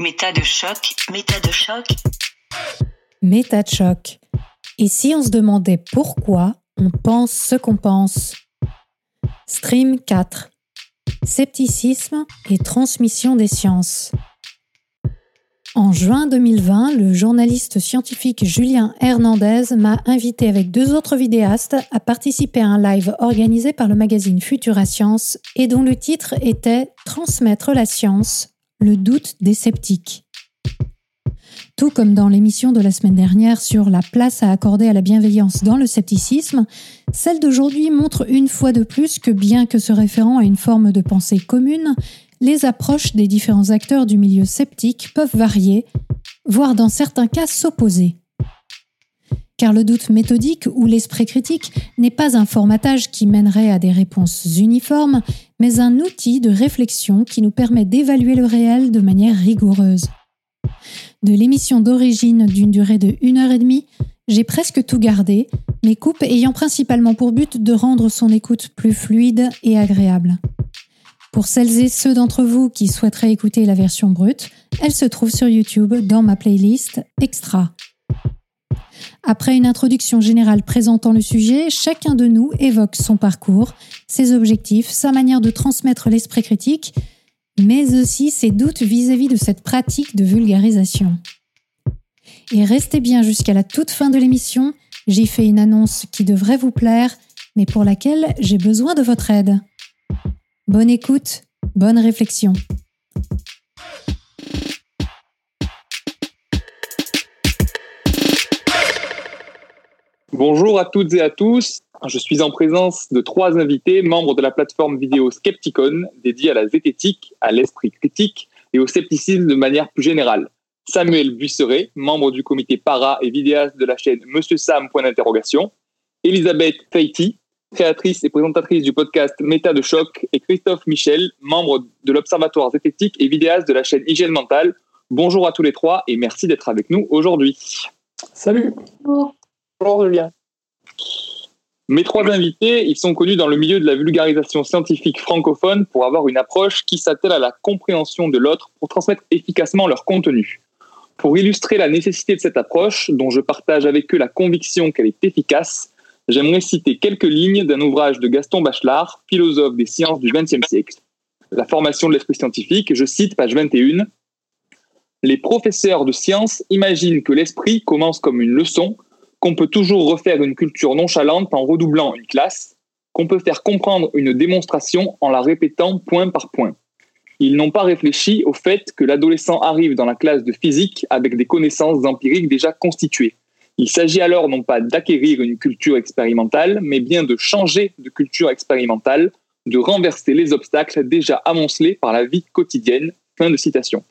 Méta de choc, méta de choc. Méta de choc. Et si on se demandait pourquoi on pense ce qu'on pense Stream 4. Scepticisme et transmission des sciences. En juin 2020, le journaliste scientifique Julien Hernandez m'a invité avec deux autres vidéastes à participer à un live organisé par le magazine Futura Science et dont le titre était Transmettre la science, le doute des sceptiques. Tout comme dans l'émission de la semaine dernière sur la place à accorder à la bienveillance dans le scepticisme, celle d'aujourd'hui montre une fois de plus que bien que se référant à une forme de pensée commune, les approches des différents acteurs du milieu sceptique peuvent varier, voire dans certains cas s'opposer. Car le doute méthodique ou l'esprit critique n'est pas un formatage qui mènerait à des réponses uniformes, mais un outil de réflexion qui nous permet d'évaluer le réel de manière rigoureuse. De l'émission d'origine d'une durée de 1 heure et demie, j'ai presque tout gardé, mes coupes ayant principalement pour but de rendre son écoute plus fluide et agréable. Pour celles et ceux d'entre vous qui souhaiteraient écouter la version brute, elle se trouve sur YouTube dans ma playlist Extra. Après une introduction générale présentant le sujet, chacun de nous évoque son parcours, ses objectifs, sa manière de transmettre l'esprit critique, mais aussi ses doutes vis-à-vis de cette pratique de vulgarisation. Et restez bien jusqu'à la toute fin de l'émission, j'ai fait une annonce qui devrait vous plaire, mais pour laquelle j'ai besoin de votre aide. Bonne écoute, bonne réflexion. Bonjour à toutes et à tous. Je suis en présence de trois invités, membres de la plateforme vidéo Skepticon, dédiée à la zététique, à l'esprit critique et au scepticisme de manière plus générale. Samuel Buisseret, membre du comité para et vidéaste de la chaîne Monsieur Sam, point d'interrogation. Elisabeth Feiti, créatrice et présentatrice du podcast Méta de choc, et Christophe Michel, membre de l'Observatoire zététique et vidéaste de la chaîne Hygiène mentale. Bonjour à tous les trois et merci d'être avec nous aujourd'hui. Salut. Bonjour. Bonjour Julien. Mes trois invités, ils sont connus dans le milieu de la vulgarisation scientifique francophone pour avoir une approche qui s'attelle à la compréhension de l'autre pour transmettre efficacement leur contenu. Pour illustrer la nécessité de cette approche, dont je partage avec eux la conviction qu'elle est efficace, j'aimerais citer quelques lignes d'un ouvrage de Gaston Bachelard, philosophe des sciences du XXe siècle. La formation de l'esprit scientifique, je cite page 21. Les professeurs de sciences imaginent que l'esprit commence comme une leçon, qu'on peut toujours refaire une culture nonchalante en redoublant une classe, qu'on peut faire comprendre une démonstration en la répétant point par point. Ils n'ont pas réfléchi au fait que l'adolescent arrive dans la classe de physique avec des connaissances empiriques déjà constituées il s'agit alors non pas d'acquérir une culture expérimentale, mais bien de changer de culture expérimentale, de renverser les obstacles déjà amoncelés par la vie quotidienne. Fin de citation.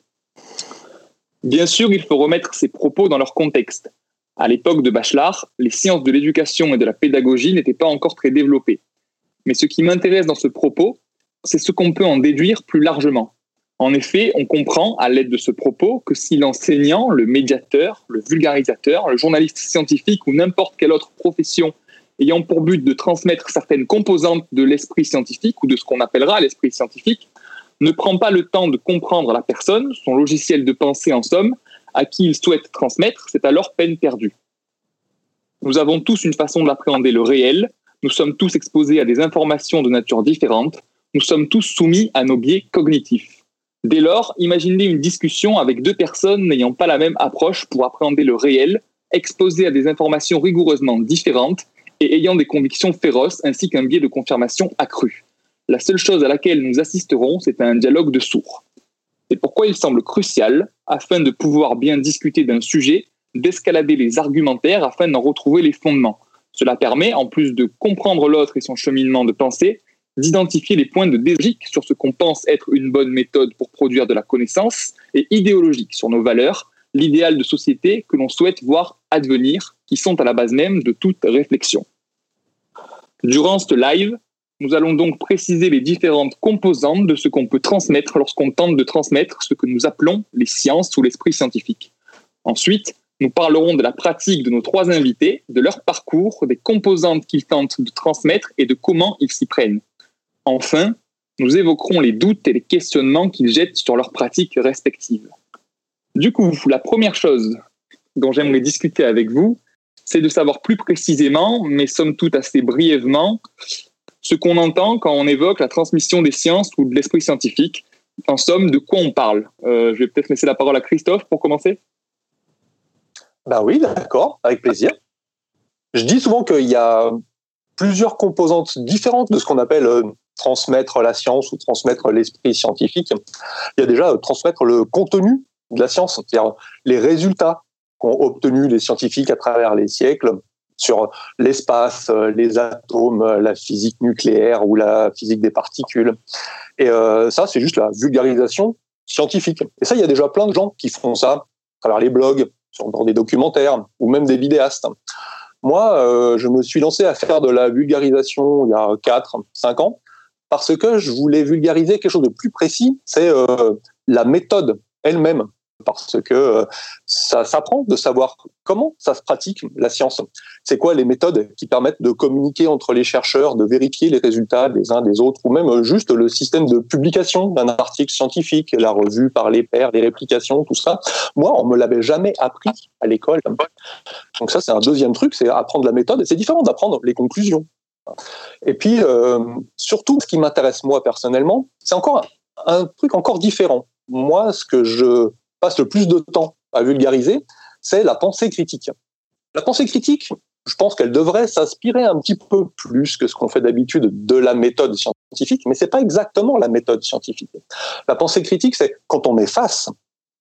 Bien sûr, il faut remettre ces propos dans leur contexte. À l'époque de Bachelard, les sciences de l'éducation et de la pédagogie n'étaient pas encore très développées. Mais ce qui m'intéresse dans ce propos, c'est ce qu'on peut en déduire plus largement. En effet, on comprend à l'aide de ce propos que si l'enseignant, le médiateur, le vulgarisateur, le journaliste scientifique ou n'importe quelle autre profession ayant pour but de transmettre certaines composantes de l'esprit scientifique ou de ce qu'on appellera l'esprit scientifique, ne prend pas le temps de comprendre la personne, son logiciel de pensée en somme, à qui il souhaite transmettre, c'est alors peine perdue. Nous avons tous une façon d'appréhender le réel, nous sommes tous exposés à des informations de nature différente, nous sommes tous soumis à nos biais cognitifs. Dès lors, imaginez une discussion avec deux personnes n'ayant pas la même approche pour appréhender le réel, exposées à des informations rigoureusement différentes et ayant des convictions féroces ainsi qu'un biais de confirmation accru. La seule chose à laquelle nous assisterons, c'est un dialogue de sourds. C'est pourquoi il semble crucial, afin de pouvoir bien discuter d'un sujet, d'escalader les argumentaires afin d'en retrouver les fondements. Cela permet, en plus de comprendre l'autre et son cheminement de pensée, d'identifier les points de délogique sur ce qu'on pense être une bonne méthode pour produire de la connaissance et idéologique sur nos valeurs, l'idéal de société que l'on souhaite voir advenir, qui sont à la base même de toute réflexion. Durant ce live, nous allons donc préciser les différentes composantes de ce qu'on peut transmettre lorsqu'on tente de transmettre ce que nous appelons les sciences ou l'esprit scientifique. Ensuite, nous parlerons de la pratique de nos trois invités, de leur parcours, des composantes qu'ils tentent de transmettre et de comment ils s'y prennent. Enfin, nous évoquerons les doutes et les questionnements qu'ils jettent sur leurs pratiques respectives. Du coup, la première chose dont j'aimerais discuter avec vous, c'est de savoir plus précisément, mais somme toute assez brièvement, ce qu'on entend quand on évoque la transmission des sciences ou de l'esprit scientifique. En somme, de quoi on parle? Euh, Je vais peut-être laisser la parole à Christophe pour commencer. Ben oui, d'accord, avec plaisir. Je dis souvent qu'il y a plusieurs composantes différentes de ce qu'on appelle euh, transmettre la science ou transmettre l'esprit scientifique. Il y a déjà euh, transmettre le contenu de la science, c'est-à-dire les résultats qu'ont obtenus les scientifiques à travers les siècles sur l'espace, euh, les atomes, la physique nucléaire ou la physique des particules. Et ça, c'est juste la vulgarisation scientifique. Et ça, il y a déjà plein de gens qui font ça à travers les blogs, sur des documentaires ou même des vidéastes. Moi, euh, je me suis lancé à faire de la vulgarisation il y a 4, 5 ans, parce que je voulais vulgariser quelque chose de plus précis, c'est euh, la méthode elle-même parce que euh, ça s'apprend de savoir comment ça se pratique la science. C'est quoi les méthodes qui permettent de communiquer entre les chercheurs, de vérifier les résultats des uns des autres, ou même juste le système de publication d'un article scientifique, la revue par les pairs, les réplications, tout ça. Moi, on me l'avait jamais appris à l'école. Donc ça, c'est un deuxième truc, c'est apprendre la méthode. C'est différent d'apprendre les conclusions. Et puis, euh, surtout, ce qui m'intéresse moi personnellement, c'est encore un truc encore différent. Moi, ce que je passe le plus de temps à vulgariser, c'est la pensée critique. La pensée critique, je pense qu'elle devrait s'inspirer un petit peu plus que ce qu'on fait d'habitude de la méthode scientifique, mais c'est pas exactement la méthode scientifique. La pensée critique, c'est quand on est face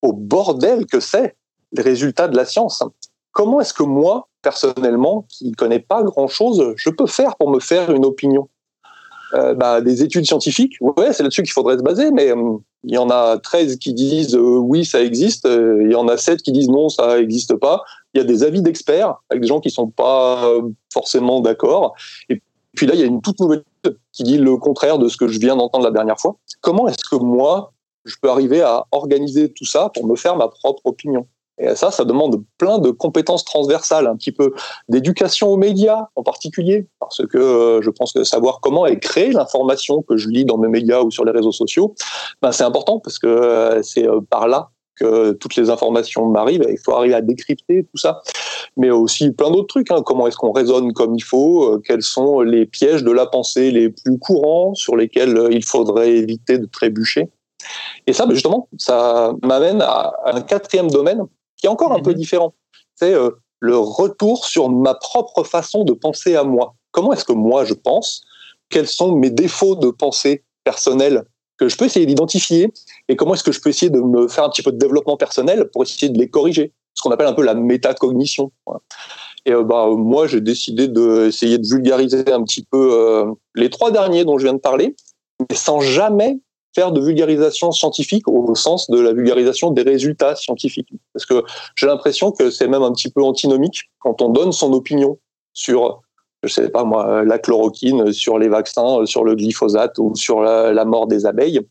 au bordel que c'est les résultats de la science. Comment est-ce que moi, personnellement, qui ne connais pas grand-chose, je peux faire pour me faire une opinion? Euh, bah, Des études scientifiques, ouais, c'est là-dessus qu'il faudrait se baser, mais euh, il y en a 13 qui disent euh, oui, ça existe. Euh, il y en a 7 qui disent non, ça n'existe pas. Il y a des avis d'experts avec des gens qui sont pas forcément d'accord. Et puis là, il y a une toute nouvelle qui dit le contraire de ce que je viens d'entendre la dernière fois. Comment est-ce que moi, je peux arriver à organiser tout ça pour me faire ma propre opinion? Et ça, ça demande plein de compétences transversales, un petit peu d'éducation aux médias en particulier, parce que euh, je pense que savoir comment est créée l'information que je lis dans mes médias ou sur les réseaux sociaux, ben c'est important parce que euh, c'est euh, par là que toutes les informations m'arrivent. Il faut arriver à décrypter tout ça, mais aussi plein d'autres trucs. Hein. Comment est-ce qu'on raisonne comme il faut Quels sont les pièges de la pensée les plus courants sur lesquels il faudrait éviter de trébucher et ça, ben, justement, ça m'amène à un quatrième domaine qui est encore un peu mhm. différent. C'est euh, le retour sur ma propre façon de penser à moi. Comment est-ce que moi je pense? Quels sont mes défauts de pensée personnelle que je peux essayer d'identifier? Et comment est-ce que je peux essayer de me faire un petit peu de développement personnel pour essayer de les corriger? Ce qu'on appelle un peu la métacognition. Et euh, bah, moi, j'ai décidé d'essayer de vulgariser un petit peu euh, les trois derniers dont je viens de parler, mais sans jamais faire de vulgarisation scientifique au sens de la vulgarisation des résultats scientifiques. Parce que j'ai l'impression que c'est même un petit peu antinomique quand on donne son opinion sur, je sais pas moi, la chloroquine, sur les vaccins, sur le glyphosate ou sur la, mort des abeilles.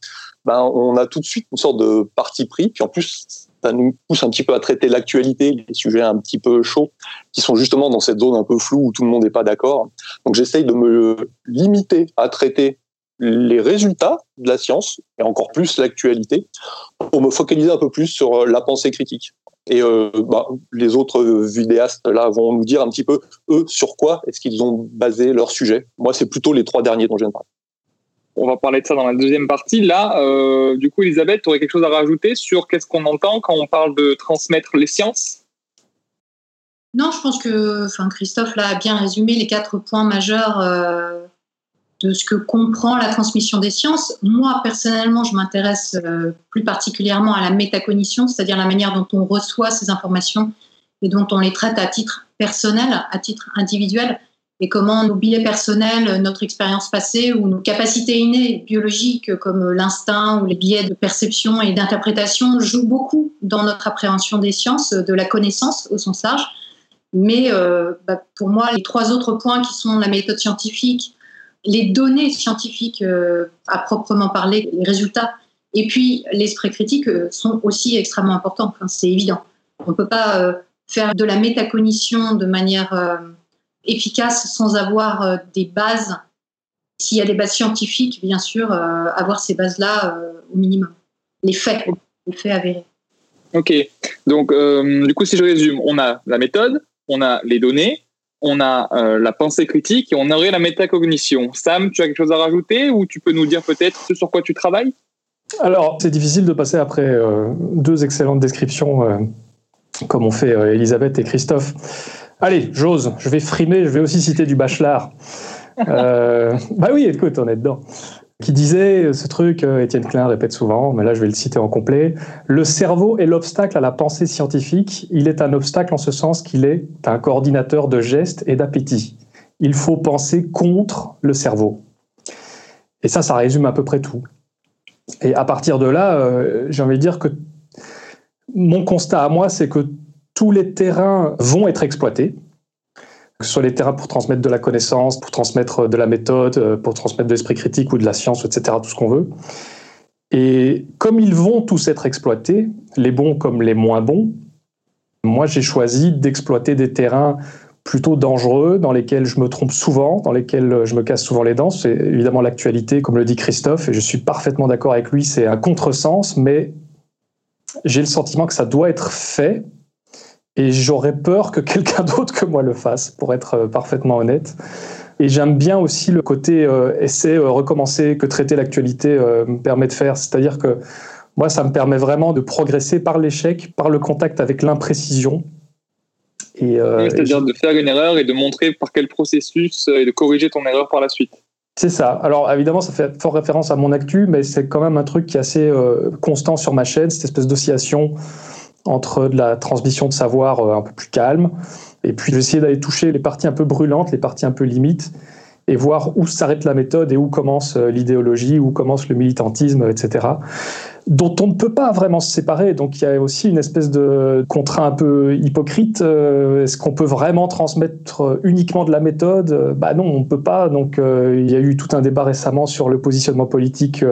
Ben, on a tout de suite une sorte de parti pris, puis en plus, ça nous pousse un petit peu à traiter l'actualité, les sujets un petit peu chauds, qui sont justement dans cette zone un peu floue où tout le monde n'est pas d'accord. Donc j'essaye de me limiter à traiter les résultats de la science, et encore plus l'actualité, pour me focaliser un peu plus sur euh, la pensée critique. Et euh, bah, les autres vidéastes là vont nous dire un petit peu eux sur quoi est-ce qu'ils ont basé leur sujet. Moi, c'est plutôt les trois derniers dont je viens de parler. On va parler de ça dans la deuxième partie. Là, euh, du coup, Elisabeth, tu aurais quelque chose à rajouter sur qu'est-ce qu'on entend quand on parle de transmettre les sciences? Non, je pense que enfin, Christophe l'a bien résumé, les quatre points majeurs de ce que comprend la transmission des sciences. Moi, personnellement, je m'intéresse euh, plus particulièrement à la métacognition, c'est-à-dire la manière dont on reçoit ces informations et dont on les traite à titre personnel, à titre individuel, et comment nos billets personnels, notre expérience passée ou nos capacités innées biologiques comme l'instinct ou les billets de perception et d'interprétation jouent beaucoup dans notre appréhension des sciences, de la connaissance au sens large. Mais euh, bah, pour moi, les trois autres points qui sont la méthode scientifique, les données scientifiques euh, à proprement parler, les résultats, et puis l'esprit critique euh, sont aussi extrêmement importants. c'est évident. On ne peut pas euh, faire de la métacognition de manière efficace sans avoir des bases. S'il y a des bases scientifiques, bien sûr, avoir ces bases-là au minimum. Les faits, les faits avérés. Ok. Donc, du coup, si je résume, on a la méthode, on a les données, on a euh, la pensée critique et on aurait la métacognition. Sam, tu as quelque chose à rajouter ou tu peux nous dire peut-être ce sur quoi tu travailles? Alors, c'est difficile de passer après euh, deux excellentes descriptions comme ont fait Elisabeth et Christophe. Allez, j'ose, je vais frimer, je vais aussi citer du Bachelard. bah oui, écoute, on est dedans qui disait ce truc, euh, Étienne Klein répète souvent, mais là je vais le citer en complet, le cerveau est l'obstacle à la pensée scientifique, il est un obstacle en ce sens qu'il est un coordinateur de gestes et d'appétit. Il faut penser contre le cerveau. Et ça, ça résume à peu près tout. Et à partir de là, euh, j'ai envie de dire que mon constat à moi, c'est que tous les terrains vont être exploités que ce soit les terrains pour transmettre de la connaissance, pour transmettre de la méthode, euh, pour transmettre de l'esprit critique ou de la science, etc., tout ce qu'on veut. Et comme ils vont tous être exploités, les bons comme les moins bons, moi j'ai choisi d'exploiter des terrains plutôt dangereux, dans lesquels je me trompe souvent, dans lesquels je me casse souvent les dents. C'est évidemment l'actualité, comme le dit Christophe, et je suis parfaitement d'accord avec lui, c'est un contresens, mais j'ai le sentiment que ça doit être fait et j'aurais peur que quelqu'un d'autre que moi le fasse, pour être euh, parfaitement honnête. Et j'aime bien aussi le côté euh, essai, euh, recommencer, que traiter l'actualité me permet de faire. C'est-à-dire que moi, ça me permet vraiment de progresser par l'échec, par le contact avec l'imprécision. Et, C'est-à-dire de faire une erreur et de montrer par quel processus et de corriger ton erreur par la suite. C'est ça. Alors évidemment, ça fait fort référence à mon actu, mais c'est quand même un truc qui est assez constant sur ma chaîne, cette espèce d'oscillation entre de la transmission de savoir euh, un peu plus calme, et puis j'essaie d'aller toucher les parties un peu brûlantes, les parties un peu limites, et voir où s'arrête la méthode et où commence euh, l'idéologie, où commence le militantisme, etc., dont on ne peut pas vraiment se séparer. Donc il y a aussi une espèce de contrat un peu hypocrite. Euh, est-ce qu'on peut vraiment transmettre uniquement de la méthode? Bah non, on ne peut pas. Donc il y a eu tout un débat récemment sur le positionnement politique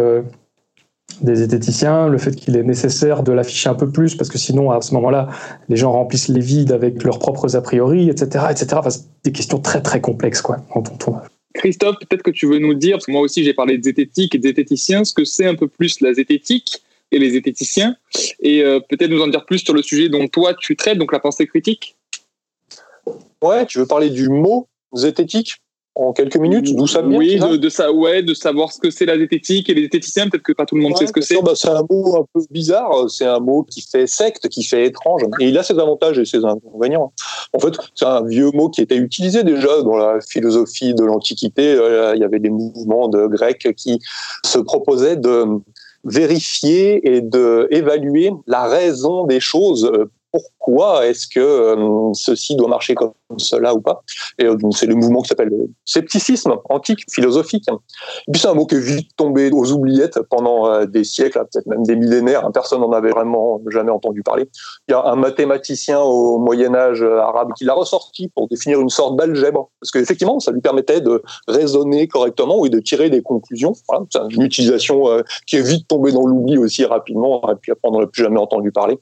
des zététiciens, le fait qu'il est nécessaire de l'afficher un peu plus, parce que sinon, à ce moment-là, les gens remplissent les vides avec leurs propres a priori, etc. etc. Enfin, c'est des questions très, très complexes, quoi, en ton Christophe, peut-être que tu veux nous dire, parce que moi aussi j'ai parlé de zététique et de zététicien, ce que c'est un peu plus la zététique et les zététiciens, et euh, peut-être nous en dire plus sur le sujet dont toi tu traites, donc la pensée critique. Ouais, tu veux parler du mot zététique? En quelques minutes, d'où ça vient Oui, de, ça, ouais, de savoir ce que c'est la zététique et les zététiciens, peut-être que pas tout le monde sait ce que c'est. Bah, c'est un mot un peu bizarre, c'est un mot qui fait secte, qui fait étrange, et il a ses avantages et ses inconvénients. En fait, c'est un vieux mot qui était utilisé déjà dans la philosophie de l'Antiquité. Euh, il y avait des mouvements de Grecs qui se proposaient de vérifier et de évaluer la raison des choses euh, pourquoi est-ce que euh, ceci doit marcher comme cela ou pas. Euh, c'est le mouvement qui s'appelle le scepticisme antique, philosophique. Et puis c'est un mot qui est vite tombé aux oubliettes pendant euh, des siècles, peut-être même des millénaires. Personne n'en avait vraiment jamais entendu parler. Il y a un mathématicien au Moyen Âge arabe qui l'a ressorti pour définir une sorte d'algèbre, parce qu'effectivement, ça lui permettait de raisonner correctement et de tirer des conclusions. C'est une utilisation qui est vite tombée dans l'oubli aussi rapidement, et puis après on n'en a plus jamais entendu parler.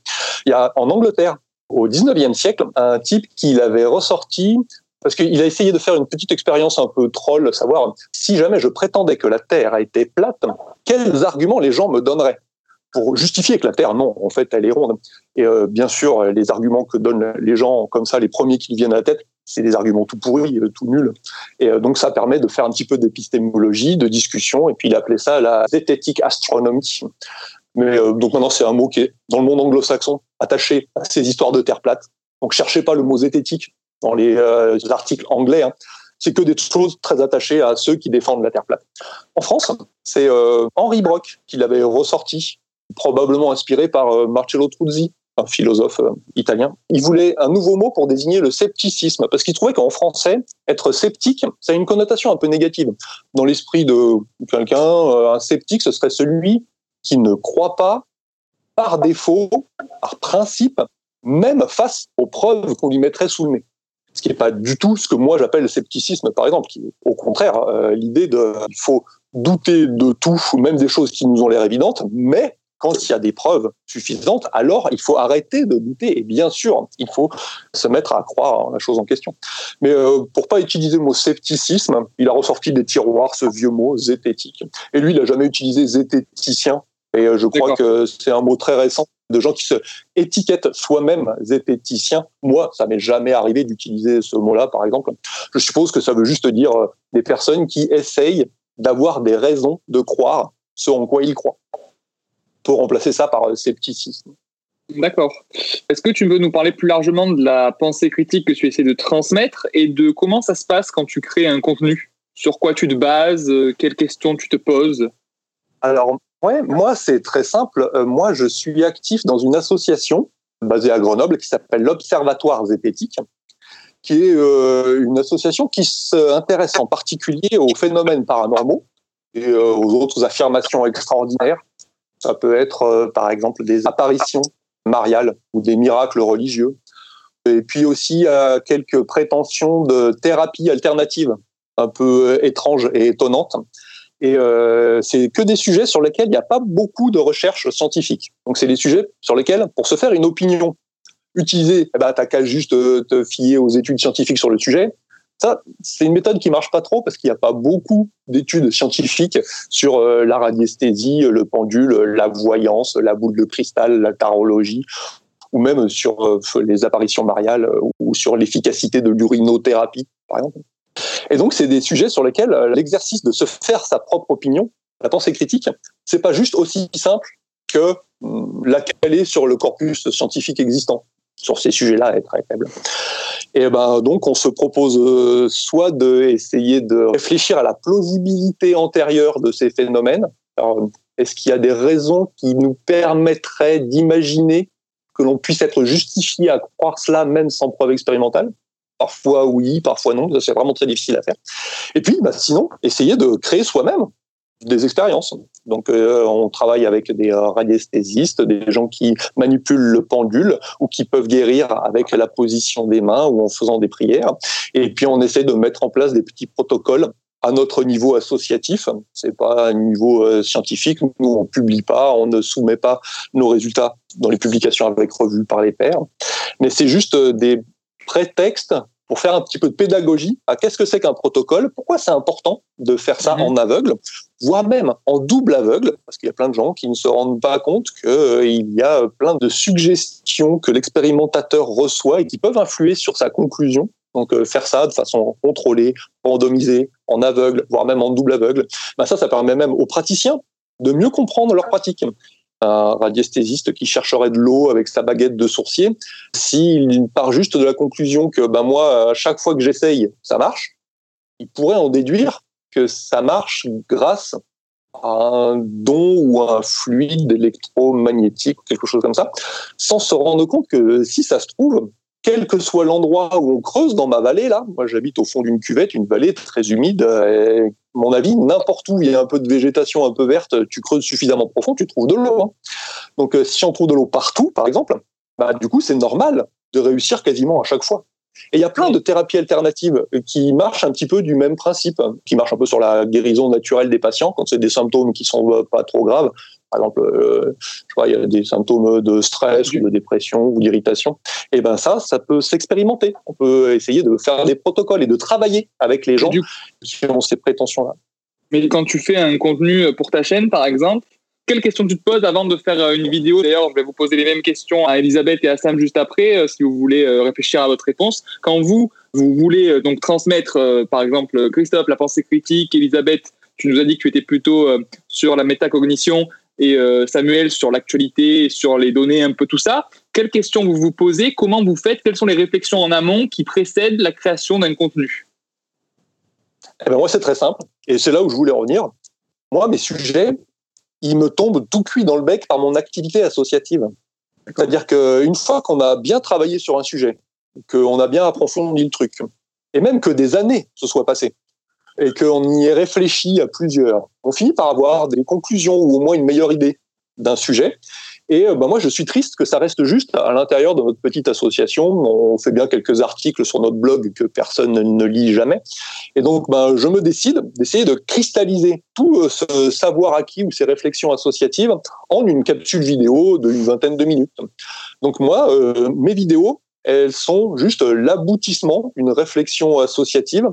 Il y a en Angleterre au 19e siècle, un type qui l'avait ressorti parce qu'il a essayé de faire une petite expérience un peu troll, savoir si jamais je prétendais que la Terre a été plate, quels arguments les gens me donneraient pour justifier que la Terre, non, en fait, elle est ronde. Et euh, bien sûr, les arguments que donnent les gens comme ça, les premiers qui viennent à la tête, c'est des arguments tout pourris, euh, tout nuls. Et euh, donc ça permet de faire un petit peu d'épistémologie, de discussion, et puis il appelait ça la zététique astronomie. Mais euh, donc maintenant, c'est un mot qui est dans le monde anglo-saxon attaché à ces histoires de terre plate. Donc cherchez pas le mot zététique dans les euh, articles anglais. Hein. C'est que des choses très attachées à ceux qui défendent la terre plate. En France, c'est euh, Henri Brock qui l'avait ressorti, probablement inspiré par Marcello Truzzi, un philosophe italien. Il voulait un nouveau mot pour désigner le scepticisme, parce qu'il trouvait qu'en français, être sceptique, ça a une connotation un peu négative. Dans l'esprit de quelqu'un, un sceptique, ce serait celui qui ne croit pas par défaut, par principe, même face aux preuves qu'on lui mettrait sous le nez. Ce qui n'est pas du tout ce que moi j'appelle le scepticisme, par exemple, qui est au contraire euh, l'idée de il faut douter de tout, même des choses qui nous ont l'air évidentes, mais quand il y a des preuves suffisantes, alors il faut arrêter de douter. Et bien sûr, il faut se mettre à croire la chose en question. Mais euh, pour pas utiliser le mot scepticisme, il a ressorti des tiroirs ce vieux mot zététique. Et lui, il n'a jamais utilisé zététicien et euh, je crois que c'est un mot très récent de gens qui se étiquettent soi-même zépéticiens. Moi, ça m'est jamais arrivé d'utiliser ce mot-là, par exemple. Je suppose que ça veut juste dire euh, des personnes qui essayent d'avoir des raisons de croire ce en quoi ils croient. Pour remplacer ça par euh, scepticisme. D'accord. Est-ce que tu veux nous parler plus largement de la pensée critique que tu essaies de transmettre et de comment ça se passe quand tu crées un contenu? Sur quoi tu te bases? Quelles questions tu te poses? Alors, ouais, moi, c'est très simple. Euh, moi, je suis actif dans une association basée à Grenoble qui s'appelle l'Observatoire Zépétique, qui est euh, une association qui s'intéresse en particulier aux phénomènes paranormaux et aux autres affirmations extraordinaires. Ça peut être, par exemple, des apparitions mariales ou des miracles religieux. Et puis aussi quelques prétentions de thérapie alternative un peu étranges et étonnantes. Et euh, c'est que des sujets sur lesquels il n'y a pas beaucoup de recherches scientifiques. Donc c'est des sujets sur lesquels, pour se faire une opinion, utiliser, eh ben, t'as qu'à juste te fier aux études scientifiques sur le sujet. Ça, c'est une méthode qui marche pas trop parce qu'il n'y a pas beaucoup d'études scientifiques sur euh, la radiesthésie, le pendule, la voyance, la boule de cristal, la tarologie, ou même sur euh, les apparitions mariales ou sur l'efficacité de l'urinothérapie, par exemple. Et donc, c'est des sujets sur lesquels euh, l'exercice de se faire sa propre opinion, la pensée critique, c'est pas juste aussi simple que hum, la caler sur le corpus scientifique existant. Sur ces sujets-là, est très faible. Et ben donc on se propose euh, soit d'essayer de réfléchir à la plausibilité antérieure de ces phénomènes. Est-ce qu'il y a des raisons qui nous permettraient d'imaginer que l'on puisse être justifié à croire cela même sans preuve expérimentale? Parfois oui, parfois non. C'est vraiment très difficile à faire. Et puis, bah, sinon, essayer de créer soi-même des expériences. Donc, euh, on travaille avec des radiesthésistes, des gens qui manipulent le pendule ou qui peuvent guérir avec la position des mains ou en faisant des prières. Et puis, on essaie de mettre en place des petits protocoles à notre niveau associatif. C'est pas un niveau euh, scientifique. Nous, on publie pas, on ne soumet pas nos résultats dans les publications avec revues par les pairs. Mais c'est juste euh, des prétextes pour faire un petit peu de pédagogie à qu'est-ce que c'est qu'un protocole, pourquoi c'est important de faire ça mhm. en aveugle, voire même en double aveugle, parce qu'il y a plein de gens qui ne se rendent pas compte qu'il euh, y a plein de suggestions que l'expérimentateur reçoit et qui peuvent influer sur sa conclusion. Donc euh, faire ça de façon contrôlée, randomisée, en aveugle, voire même en double aveugle, ben ça, ça permet même aux praticiens de mieux comprendre leur pratique un radiesthésiste qui chercherait de l'eau avec sa baguette de sourcier, s'il part juste de la conclusion que ben moi, à chaque fois que j'essaye, ça marche, il pourrait en déduire que ça marche grâce à un don ou à un fluide électromagnétique, quelque chose comme ça, sans se rendre compte que si ça se trouve, quel que soit l'endroit où on creuse dans ma vallée, là, moi j'habite au fond d'une cuvette, une vallée très humide, et, à mon avis, n'importe où il y a un peu de végétation un peu verte, tu creuses suffisamment profond, tu trouves de l'eau. Hein. Donc euh, si on trouve de l'eau partout, par exemple, bah, du coup c'est normal de réussir quasiment à chaque fois. Et il y a plein de thérapies alternatives qui marchent un petit peu du même principe, qui marchent un peu sur la guérison naturelle des patients quand c'est des symptômes qui sont euh, pas trop graves. Par exemple, euh, je vois, il y a des symptômes de stress ou de dépression ou d'irritation. Et ben ça, ça peut s'expérimenter. On peut essayer de faire des protocoles et de travailler avec les gens qui ont ces prétentions-là. Mais quand tu fais un contenu pour ta chaîne, par exemple, quelles questions tu te poses avant de faire euh, une vidéo? D'ailleurs, je vais vous poser les mêmes questions à Elisabeth et à Sam juste après, euh, si vous voulez réfléchir à votre réponse. Quand vous, vous voulez donc transmettre, par exemple, Christophe, la pensée critique, Elisabeth, tu nous as dit que tu étais plutôt sur la métacognition et euh, Samuel sur l'actualité, sur les données, un peu tout ça. Quelles questions vous vous posez? Comment vous faites? Quelles sont les réflexions en amont qui précèdent la création d'un contenu? Eh ben Moi, c'est très simple. Et c'est là où je voulais revenir. Moi, mes sujets, ils me tombent tout cuit dans le bec par mon activité associative. C'est-à-dire qu'une fois qu'on a bien travaillé sur un sujet, qu'on a bien approfondi le truc, et même que des années se soient passées, et qu'on y ait réfléchi à plusieurs, on finit par avoir des conclusions ou au moins une meilleure idée d'un sujet. Et ben moi, je suis triste que ça reste juste à l'intérieur de notre petite association. On fait bien quelques articles sur notre blog que personne ne lit jamais. Et donc, ben, je me décide d'essayer de cristalliser tout euh, ce savoir acquis ou ces réflexions associatives en une capsule vidéo d'une vingtaine de minutes. Donc moi, euh, mes vidéos, elles sont juste l'aboutissement d'une réflexion associative.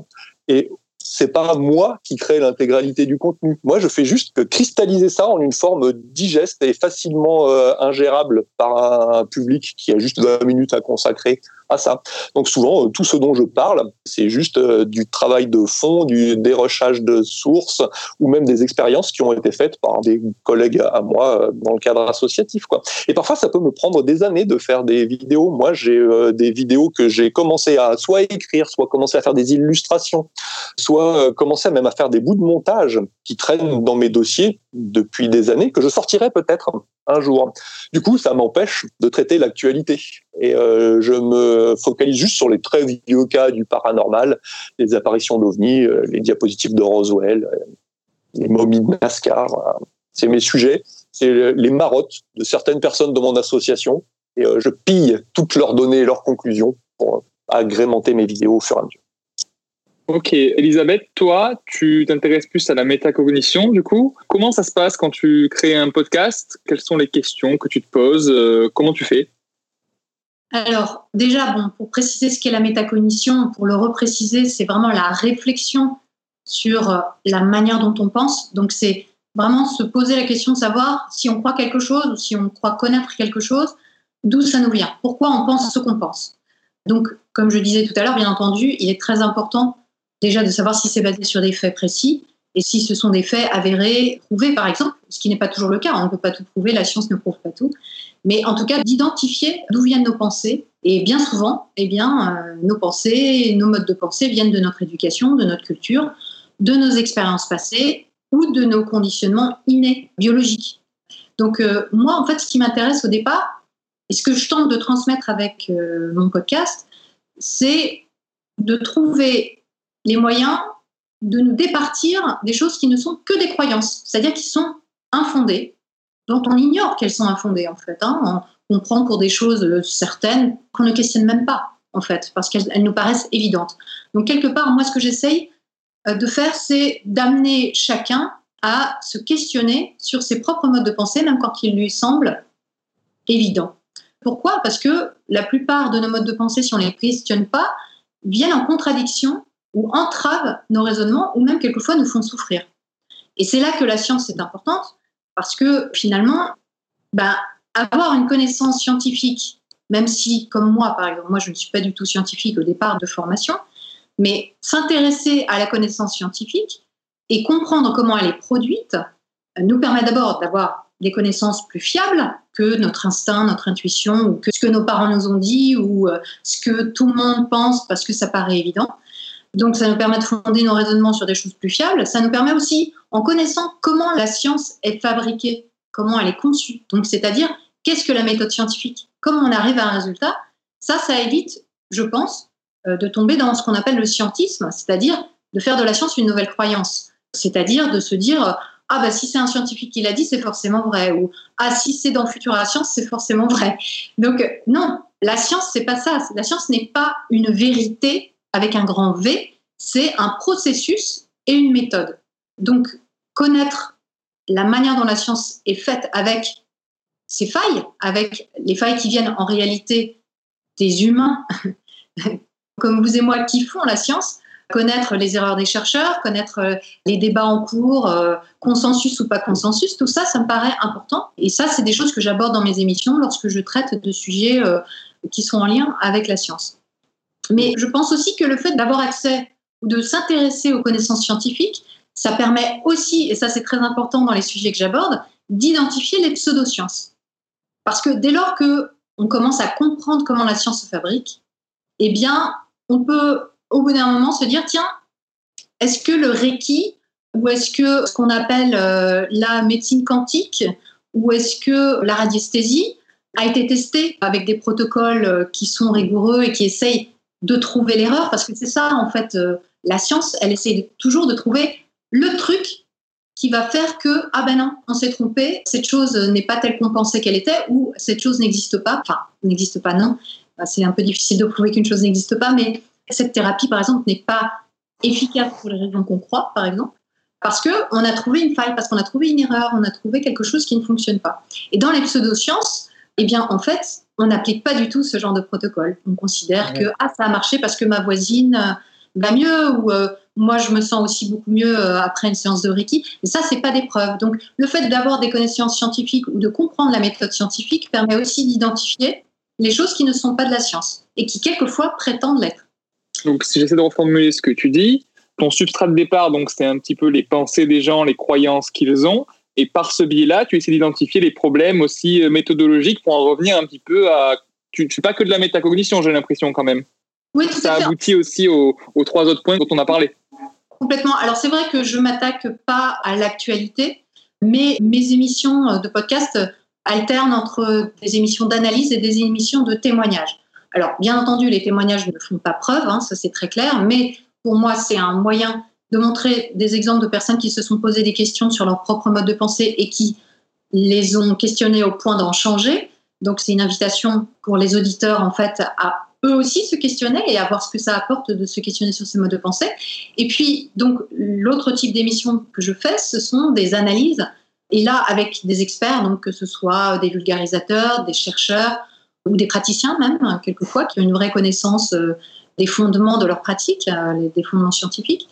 Et c'est pas moi qui crée l'intégralité du contenu. Moi, je fais juste que cristalliser ça en une forme digeste et facilement euh, ingérable par un public qui a juste 20 minutes à consacrer à ça. Donc souvent, euh, tout ce dont je parle, c'est juste euh, du travail de fond, du dérochage de sources ou même des expériences qui ont été faites par des collègues à moi dans le cadre associatif. Et parfois, ça peut me prendre des années de faire des vidéos. Moi, j'ai des vidéos que j'ai commencé à soit écrire, soit commencer à faire des illustrations, soit commencer même à faire des bouts de montage qui traînent dans mes dossiers depuis des années, que je sortirai peut-être un jour. Du coup, ça m'empêche de traiter l'actualité. Et euh, je me focalise juste sur les très vieux cas du paranormal, les apparitions d'ovnis, euh, les diapositives de Roswell, euh, les momies de Nascar. C'est mes sujets, c'est les marottes de certaines personnes de mon association. Et je pille toutes leurs données et leurs conclusions pour agrémenter mes vidéos au fur et à mesure. Ok, Elisabeth, toi, tu t'intéresses plus à la métacognition, du coup. Comment ça se passe quand tu crées un podcast? Quelles sont les questions que tu te poses? Euh, Comment tu fais? Alors, déjà, bon, pour préciser ce qu'est la métacognition, pour le repréciser, c'est vraiment la réflexion sur euh, la manière dont on pense. Donc, c'est vraiment se poser la question de savoir si on croit quelque chose ou si on croit connaître quelque chose, d'où ça nous vient, pourquoi on pense ce qu'on pense. Donc, comme je disais tout à l'heure, bien entendu, il est très important déjà de savoir si c'est basé sur des faits précis et si ce sont des faits avérés, prouvés par exemple, ce qui n'est pas toujours le cas, on ne peut pas tout prouver, la science ne prouve pas tout, mais en tout cas d'identifier d'où viennent nos pensées. Et bien souvent, eh bien, euh, nos pensées, nos modes de pensée viennent de notre éducation, de notre culture, de nos expériences passées ou de nos conditionnements innés, biologiques. Donc euh, moi, en fait, ce qui m'intéresse au départ, et ce que je tente de transmettre avec euh, mon podcast, c'est de trouver les moyens de nous départir des choses qui ne sont que des croyances, c'est-à-dire qui sont infondées, dont on ignore qu'elles sont infondées en fait. Hein. On, prend pour des choses euh, certaines qu'on ne questionne même pas en fait, parce qu'elles nous paraissent évidentes. Donc quelque part, moi, ce que j'essaye euh, de faire, c'est d'amener chacun à se questionner sur ses propres modes de pensée, même quand ils lui semblent évidents. Pourquoi? Parce que la plupart de nos modes de pensée, si on ne les questionne pas, viennent en contradiction ou entravent nos raisonnements ou même quelquefois nous font souffrir. Et c'est là que la science est importante parce que finalement, ben, avoir une connaissance scientifique, même si, comme moi par exemple, moi je ne suis pas du tout scientifique au départ de formation, mais s'intéresser à la connaissance scientifique et comprendre comment elle est produite nous permet d'abord d'avoir des connaissances plus fiables que notre instinct, notre intuition, ou que ce que nos parents nous ont dit, ou euh, ce que tout le monde pense parce que ça paraît évident. Donc ça nous permet de fonder nos raisonnements sur des choses plus fiables. Ça nous permet aussi, en connaissant comment la science est fabriquée, comment elle est conçue, donc c'est-à-dire qu'est-ce que la méthode scientifique, comment on arrive à un résultat, ça, ça évite, je pense, euh, de tomber dans ce qu'on appelle le scientisme, c'est-à-dire de faire de la science une nouvelle croyance, c'est-à-dire de se dire ah bah si c'est un scientifique qui l'a dit, c'est forcément vrai, ou ah si c'est dans Futura Science, c'est forcément vrai. Donc non, la science c'est pas ça. La science n'est pas une vérité avec un grand V, c'est un processus et une méthode. Donc, connaître la manière dont la science est faite avec ses failles, avec les failles qui viennent en réalité des humains, comme vous et moi, qui font la science, connaître les erreurs des chercheurs, connaître euh, les débats en cours, euh, consensus ou pas consensus, tout ça, ça me paraît important. Et ça, c'est des choses que j'aborde dans mes émissions lorsque je traite de sujets euh, qui sont en lien avec la science. Mais je pense aussi que le fait d'avoir accès ou de s'intéresser aux connaissances scientifiques, ça permet aussi, et ça c'est très important dans les sujets que j'aborde, d'identifier les pseudosciences. Parce que dès lors que on commence à comprendre comment la science se fabrique, eh bien, on peut au bout d'un moment se dire tiens, est-ce que le Reiki ou est-ce que ce qu'on appelle euh, la médecine quantique ou est-ce que la radiesthésie a été testé avec des protocoles euh, qui sont rigoureux et qui essayent de trouver l'erreur, parce que c'est ça, en fait, euh, la science, elle essaie toujours de trouver le truc qui va faire que, ah ben non, on s'est trompé, cette chose n'est pas telle qu'on pensait qu'elle était, ou cette chose n'existe pas, enfin, n'existe pas, non, c'est un peu difficile de prouver qu'une chose n'existe pas, mais cette thérapie, par exemple, n'est pas efficace pour les raisons qu'on croit, par exemple, parce qu'on a trouvé une faille, parce qu'on a trouvé une erreur, on a trouvé quelque chose qui ne fonctionne pas. Et dans les pseudosciences, eh bien, en fait, on n'applique pas du tout ce genre de protocole. On considère que ah, ça a marché parce que ma voisine euh, va mieux ou euh, moi, je me sens aussi beaucoup mieux euh, après une séance de Reiki. Et ça, c'est pas des preuves. Donc, le fait d'avoir des connaissances scientifiques ou de comprendre la méthode scientifique permet aussi d'identifier les choses qui ne sont pas de la science et qui, quelquefois, prétendent l'être. Donc, si j'essaie de reformuler ce que tu dis, ton substrat de départ, donc, c'est un petit peu les pensées des gens, les croyances qu'ils ont. Et par ce biais-là, tu essaies d'identifier les problèmes aussi euh, méthodologiques pour en revenir un petit peu à. Tu ne fais pas que de la métacognition, j'ai l'impression, quand même. Oui, tout Ça à fait. aboutit aussi aux, aux trois autres points dont on a parlé. Complètement. Alors c'est vrai que je m'attaque pas à l'actualité, mais mes émissions de podcast alternent entre des émissions d'analyse et des émissions de témoignage. Alors bien entendu, les témoignages ne font pas preuve, hein, ça c'est très clair, mais pour moi c'est un moyen de montrer des exemples de personnes qui se sont posées des questions sur leur propre mode de pensée et qui les ont questionnées au point d'en changer. Donc c'est une invitation pour les auditeurs en fait à eux aussi se questionner et à voir ce que ça apporte de se questionner sur ces modes de pensée. Et puis, donc, l'autre type d'émission que je fais, ce sont des analyses. Et là, avec des experts, donc que ce soit des vulgarisateurs, des chercheurs ou des praticiens même, hein, quelquefois, qui ont une vraie connaissance euh, des fondements de leur pratique, euh, des fondements scientifiques.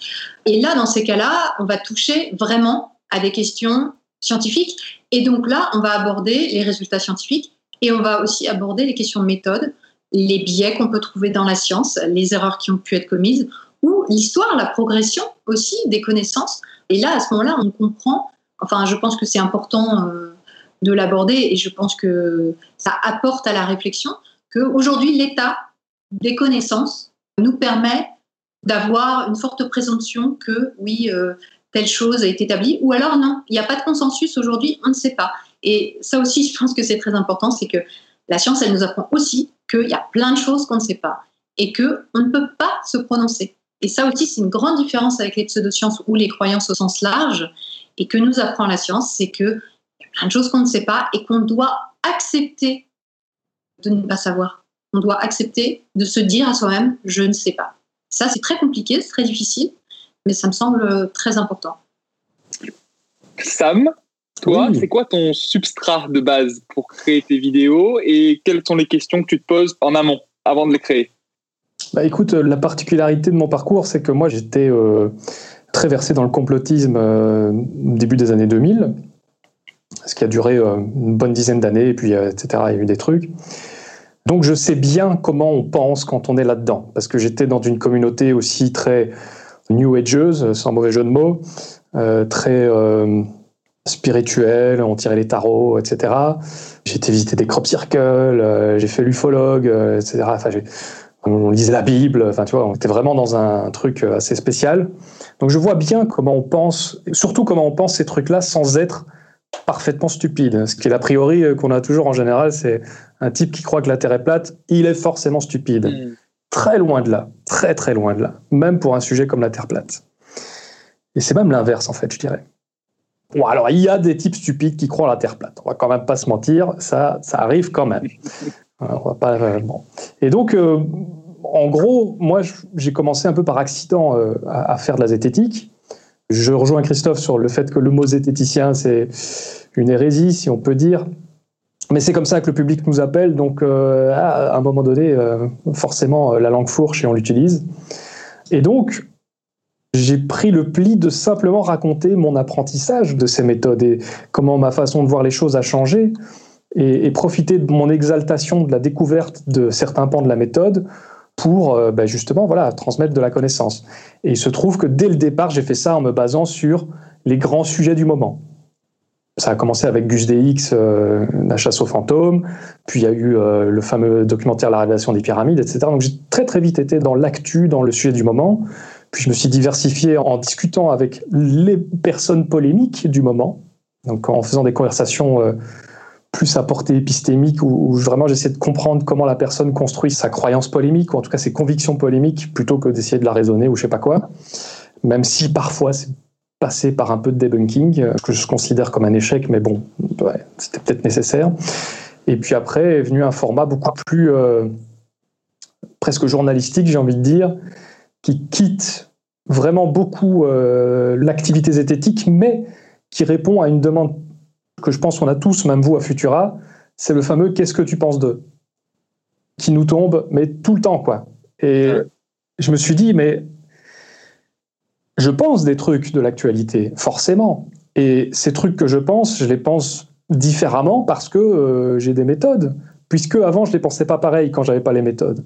Et là, dans ces cas-là, on va toucher vraiment à des questions scientifiques. Et donc là, on va aborder les résultats scientifiques et on va aussi aborder les questions de méthode les biais qu'on peut trouver dans la science, les erreurs qui ont pu être commises, ou l'histoire, la progression aussi des connaissances. Et là, à ce moment-là, on comprend, enfin, je pense que c'est important euh, de l'aborder et je pense que ça apporte à la réflexion qu'aujourd'hui, l'état des connaissances nous permet d'avoir une forte présomption que oui, euh, telle chose a été établie, ou alors non, il n'y a pas de consensus aujourd'hui, on ne sait pas. Et ça aussi, je pense que c'est très important, c'est que la science, elle nous apprend aussi qu'il y a plein de choses qu'on ne sait pas et qu'on ne peut pas se prononcer. Et ça aussi, c'est une grande différence avec les pseudosciences ou les croyances au sens large. Et que nous apprend la science, c'est qu'il y a plein de choses qu'on ne sait pas et qu'on doit accepter de ne pas savoir. On doit accepter de se dire à soi-même, je ne sais pas. Ça, c'est très compliqué, c'est très difficile, mais ça me semble très important. Sam, toi, Oui. c'est quoi ton substrat de base pour créer tes vidéos et quelles sont les questions que tu te poses en amont avant de les créer? Bah écoute, euh, la particularité de mon parcours, c'est que moi j'étais euh, très versé dans le complotisme euh, au début des années 2000, ce qui a duré euh, une bonne dizaine d'années, et puis euh, etc. Il y a eu des trucs. Donc je sais bien comment on pense quand on est là-dedans, parce que j'étais dans une communauté aussi très new ageuse, sans mauvais jeu de mots, euh, très euh, spirituelle, on tirait les tarots, etc. J'ai été visiter des crop circles, euh, j'ai fait l'ufologue, etc. On lisait la Bible, enfin tu vois, on était vraiment dans un truc euh, assez spécial. Donc je vois bien comment on pense, surtout comment on pense ces trucs-là sans être parfaitement stupide. Ce qui est l'a priori qu'on a toujours en général, c'est un type qui croit que la Terre est plate, il est forcément stupide. Très loin de là, très très loin de là, même pour un sujet comme la Terre plate. Et c'est même l'inverse en fait, je dirais. Bon, alors il y a des types stupides qui croient à la Terre plate. On va quand même pas se mentir, ça, ça arrive quand même. Euh, On va pas, bon. Et donc, euh, en gros, moi, j'ai commencé un peu par accident euh, à, à faire de la zététique. Je rejoins Christophe sur le fait que le mot zététicien, c'est une hérésie, si on peut dire. Mais c'est comme ça que le public nous appelle, donc euh, à un moment donné, euh, forcément, euh, la langue fourche et on l'utilise. Et donc, j'ai pris le pli de simplement raconter mon apprentissage de ces méthodes et comment ma façon de voir les choses a changé et, profiter de mon exaltation de la découverte de certains pans de la méthode pour bah, justement voilà, transmettre de la connaissance. Et il se trouve que dès le départ, j'ai fait ça en me basant sur les grands sujets du moment. Ça a commencé avec Gus DX, euh, La chasse aux fantômes, puis il y a eu euh, le fameux documentaire La révélation des pyramides, etc. Donc j'ai très très vite été dans l'actu, dans le sujet du moment. Puis je me suis diversifié en discutant avec les personnes polémiques du moment, donc en faisant des conversations euh, plus à portée épistémique, où, où vraiment j'essaie de comprendre comment la personne construit sa croyance polémique, ou en tout cas ses convictions polémiques, plutôt que d'essayer de la raisonner ou je sais pas quoi. Même si parfois c'est passé par un peu de debunking, euh, que je considère comme un échec, mais bon, ouais, c'était peut-être nécessaire. Et puis après est venu un format beaucoup plus euh, presque journalistique, j'ai envie de dire, qui quitte vraiment beaucoup euh, l'activité zététique, mais qui répond à une demande que je pense qu'on a tous, même vous à Futura, c'est le fameux qu'est-ce que tu penses d'eux? qui nous tombe, mais tout le temps, quoi. Et Ouais. je me suis dit, mais je pense des trucs de l'actualité, forcément. Et ces trucs que je pense, je les pense différemment parce que euh, j'ai des méthodes. Puisque avant, je ne les pensais pas pareil quand j'avais pas les méthodes.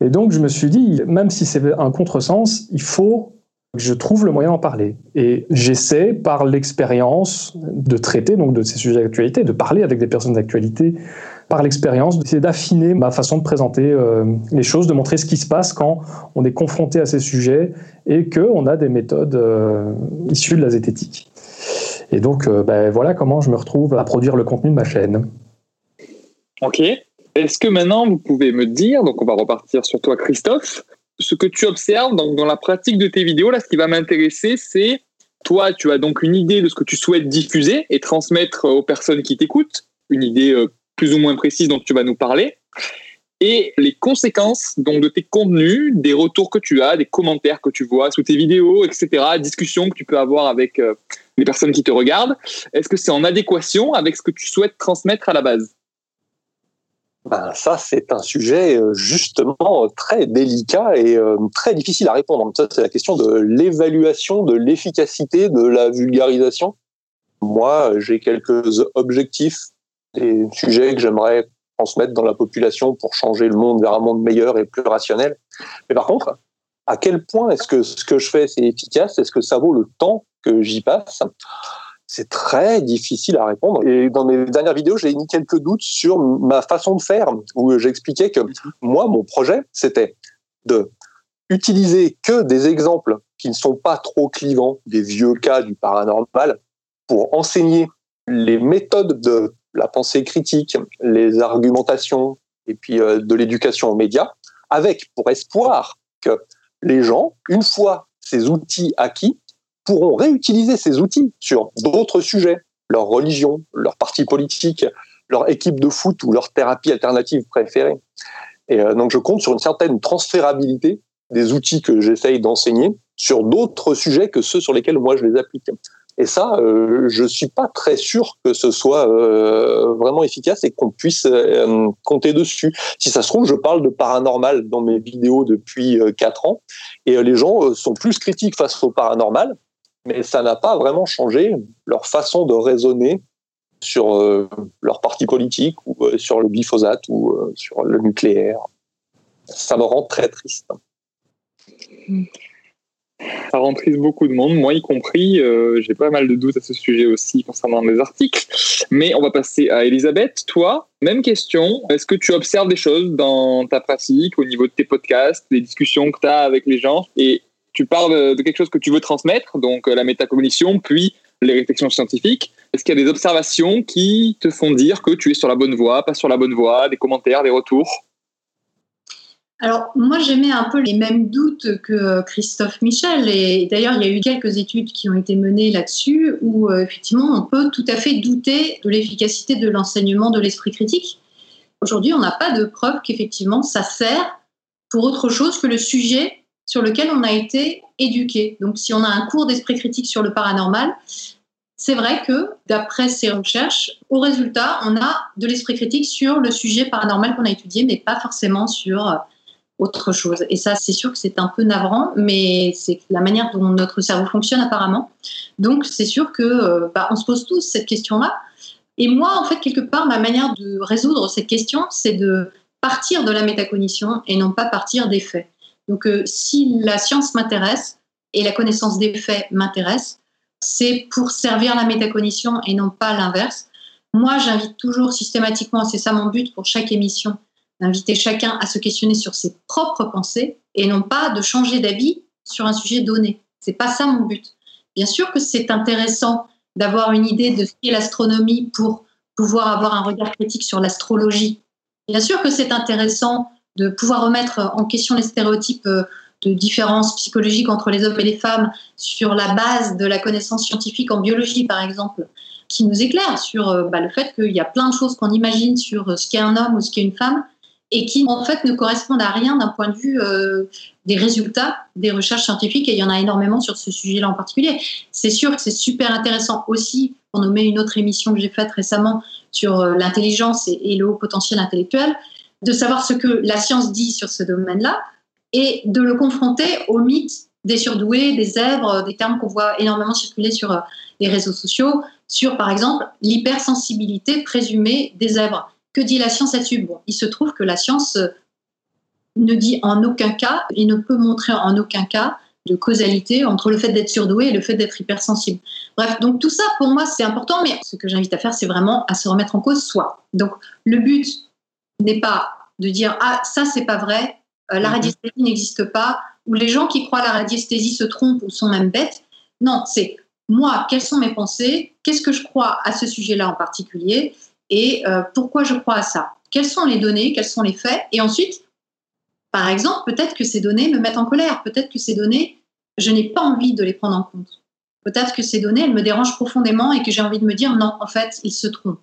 Et donc, je me suis dit, même si c'est un contresens, il faut que je trouve le moyen d'en parler. Et j'essaie, par l'expérience, de traiter donc de ces sujets d'actualité, de parler avec des personnes d'actualité, par l'expérience, d'essayer d'affiner ma façon de présenter euh, les choses, de montrer ce qui se passe quand on est confronté à ces sujets et qu'on a des méthodes euh, issues de la zététique. Et donc, euh, ben, voilà comment je me retrouve à produire le contenu de ma chaîne. Ok. Est-ce que maintenant vous pouvez me dire, donc on va repartir sur toi Christophe, ce que tu observes dans, dans la pratique de tes vidéos, là ce qui va m'intéresser c'est, toi tu as donc une idée de ce que tu souhaites diffuser et transmettre aux personnes qui t'écoutent, une idée plus ou moins précise dont tu vas nous parler, et les conséquences donc de tes contenus, des retours que tu as, des commentaires que tu vois sous tes vidéos, etc., discussions que tu peux avoir avec euh, les personnes qui te regardent. Est-ce que c'est en adéquation avec ce que tu souhaites transmettre à la base? Ben, ça, c'est un sujet euh, justement très délicat et euh, très difficile à répondre. Ça, c'est la question de l'évaluation de l'efficacité de la vulgarisation. Moi, j'ai quelques objectifs, des sujets que j'aimerais transmettre dans la population pour changer le monde vers un monde meilleur et plus rationnel. Mais par contre, à quel point est-ce que ce que je fais, c'est efficace? Est-ce que ça vaut le temps que j'y passe? C'est très difficile à répondre. Et dans mes dernières vidéos, j'ai mis quelques doutes sur ma façon de faire, où j'expliquais que moi, mon projet, c'était de utiliser que des exemples qui ne sont pas trop clivants, des vieux cas du paranormal, pour enseigner les méthodes de la pensée critique, les argumentations et puis euh, de l'éducation aux médias, avec pour espoir que les gens, une fois ces outils acquis, pourront réutiliser ces outils sur d'autres sujets, leur religion, leur parti politique, leur équipe de foot ou leur thérapie alternative préférée. Et euh, donc je compte sur une certaine transférabilité des outils que j'essaye d'enseigner sur d'autres sujets que ceux sur lesquels moi je les applique. Et ça, euh, je suis pas très sûr que ce soit euh, vraiment efficace et qu'on puisse euh, compter dessus. Si ça se trouve, je parle de paranormal dans mes vidéos depuis quatre ans, et les gens sont plus critiques face au paranormal, mais ça n'a pas vraiment changé leur façon de raisonner sur euh, leur parti politique ou euh, sur le glyphosate ou euh, sur le nucléaire. Ça me rend très triste. Ça rend triste beaucoup de monde, moi y compris. J'ai pas mal de doutes à ce sujet aussi concernant mes articles. Mais on va passer à Elisabeth. Toi, même question. Est-ce que tu observes des choses dans ta pratique, au niveau de tes podcasts, des discussions que tu as avec les gens? Et tu parles de quelque chose que tu veux transmettre, donc euh, la métacognition, puis les réflexions scientifiques. Est-ce qu'il y a des observations qui te font dire que tu es sur la bonne voie, pas sur la bonne voie, des commentaires, des retours? Alors, moi, j'aimais un peu les mêmes doutes que Christophe Michel. Et d'ailleurs, il y a eu quelques études qui ont été menées là-dessus où, euh, effectivement, on peut tout à fait douter de l'efficacité de l'enseignement de l'esprit critique. Aujourd'hui, on n'a pas de preuve qu'effectivement, ça sert pour autre chose que le sujet sur lequel on a été éduqué. Donc, si on a un cours d'esprit critique sur le paranormal, c'est vrai que, d'après ces recherches, au résultat, on a de l'esprit critique sur le sujet paranormal qu'on a étudié, mais pas forcément sur euh, autre chose. Et ça, c'est sûr que c'est un peu navrant, mais c'est la manière dont notre cerveau fonctionne apparemment. Donc, c'est sûr que euh, bah, on se pose tous cette question-là. Et moi, en fait, quelque part, ma manière de résoudre cette question, c'est de partir de la métacognition et non pas partir des faits. Donc, euh, si la science m'intéresse et la connaissance des faits m'intéresse, c'est pour servir la métacognition et non pas l'inverse. Moi, j'invite toujours systématiquement, c'est ça mon but pour chaque émission, d'inviter chacun à se questionner sur ses propres pensées et non pas de changer d'avis sur un sujet donné. C'est pas ça mon but. Bien sûr que c'est intéressant d'avoir une idée de ce qu'est l'astronomie pour pouvoir avoir un regard critique sur l'astrologie. Bien sûr que c'est intéressant de pouvoir remettre en question les stéréotypes euh, de différences psychologiques entre les hommes et les femmes sur la base de la connaissance scientifique en biologie, par exemple, qui nous éclaire sur euh, bah, le fait qu'il y a plein de choses qu'on imagine sur euh, ce qu'est un homme ou ce qu'est une femme et qui en fait ne correspondent à rien d'un point de vue des résultats des recherches scientifiques et il y en a énormément sur ce sujet-là en particulier. C'est sûr que c'est super intéressant aussi pour nommer une autre émission que j'ai faite récemment sur l'intelligence et, le haut potentiel intellectuel de savoir ce que la science dit sur ce domaine-là et de le confronter aux mythes des surdoués, des zèbres, des termes qu'on voit énormément circuler sur euh, les réseaux sociaux, sur par exemple l'hypersensibilité présumée des zèbres. Que dit la science là-dessus Bon, il se trouve que la science euh, ne dit en aucun cas et ne peut montrer en aucun cas de causalité entre le fait d'être surdoué et le fait d'être hypersensible. Bref, donc tout ça pour moi c'est important, mais ce que j'invite à faire c'est vraiment à se remettre en cause soi. Donc le but n'est pas de dire ah ça c'est pas vrai, euh, la mhm. radiesthésie n'existe pas, ou les gens qui croient à la radiesthésie se trompent ou sont même bêtes. Non, c'est moi, quelles sont mes pensées, qu'est-ce que je crois à ce sujet-là en particulier, et euh, pourquoi je crois à ça? Quelles sont les données, quels sont les faits, et ensuite, par exemple, peut-être que ces données me mettent en colère, peut-être que ces données, je n'ai pas envie de les prendre en compte. Peut-être que ces données, elles me dérangent profondément et que j'ai envie de me dire non, en fait, ils se trompent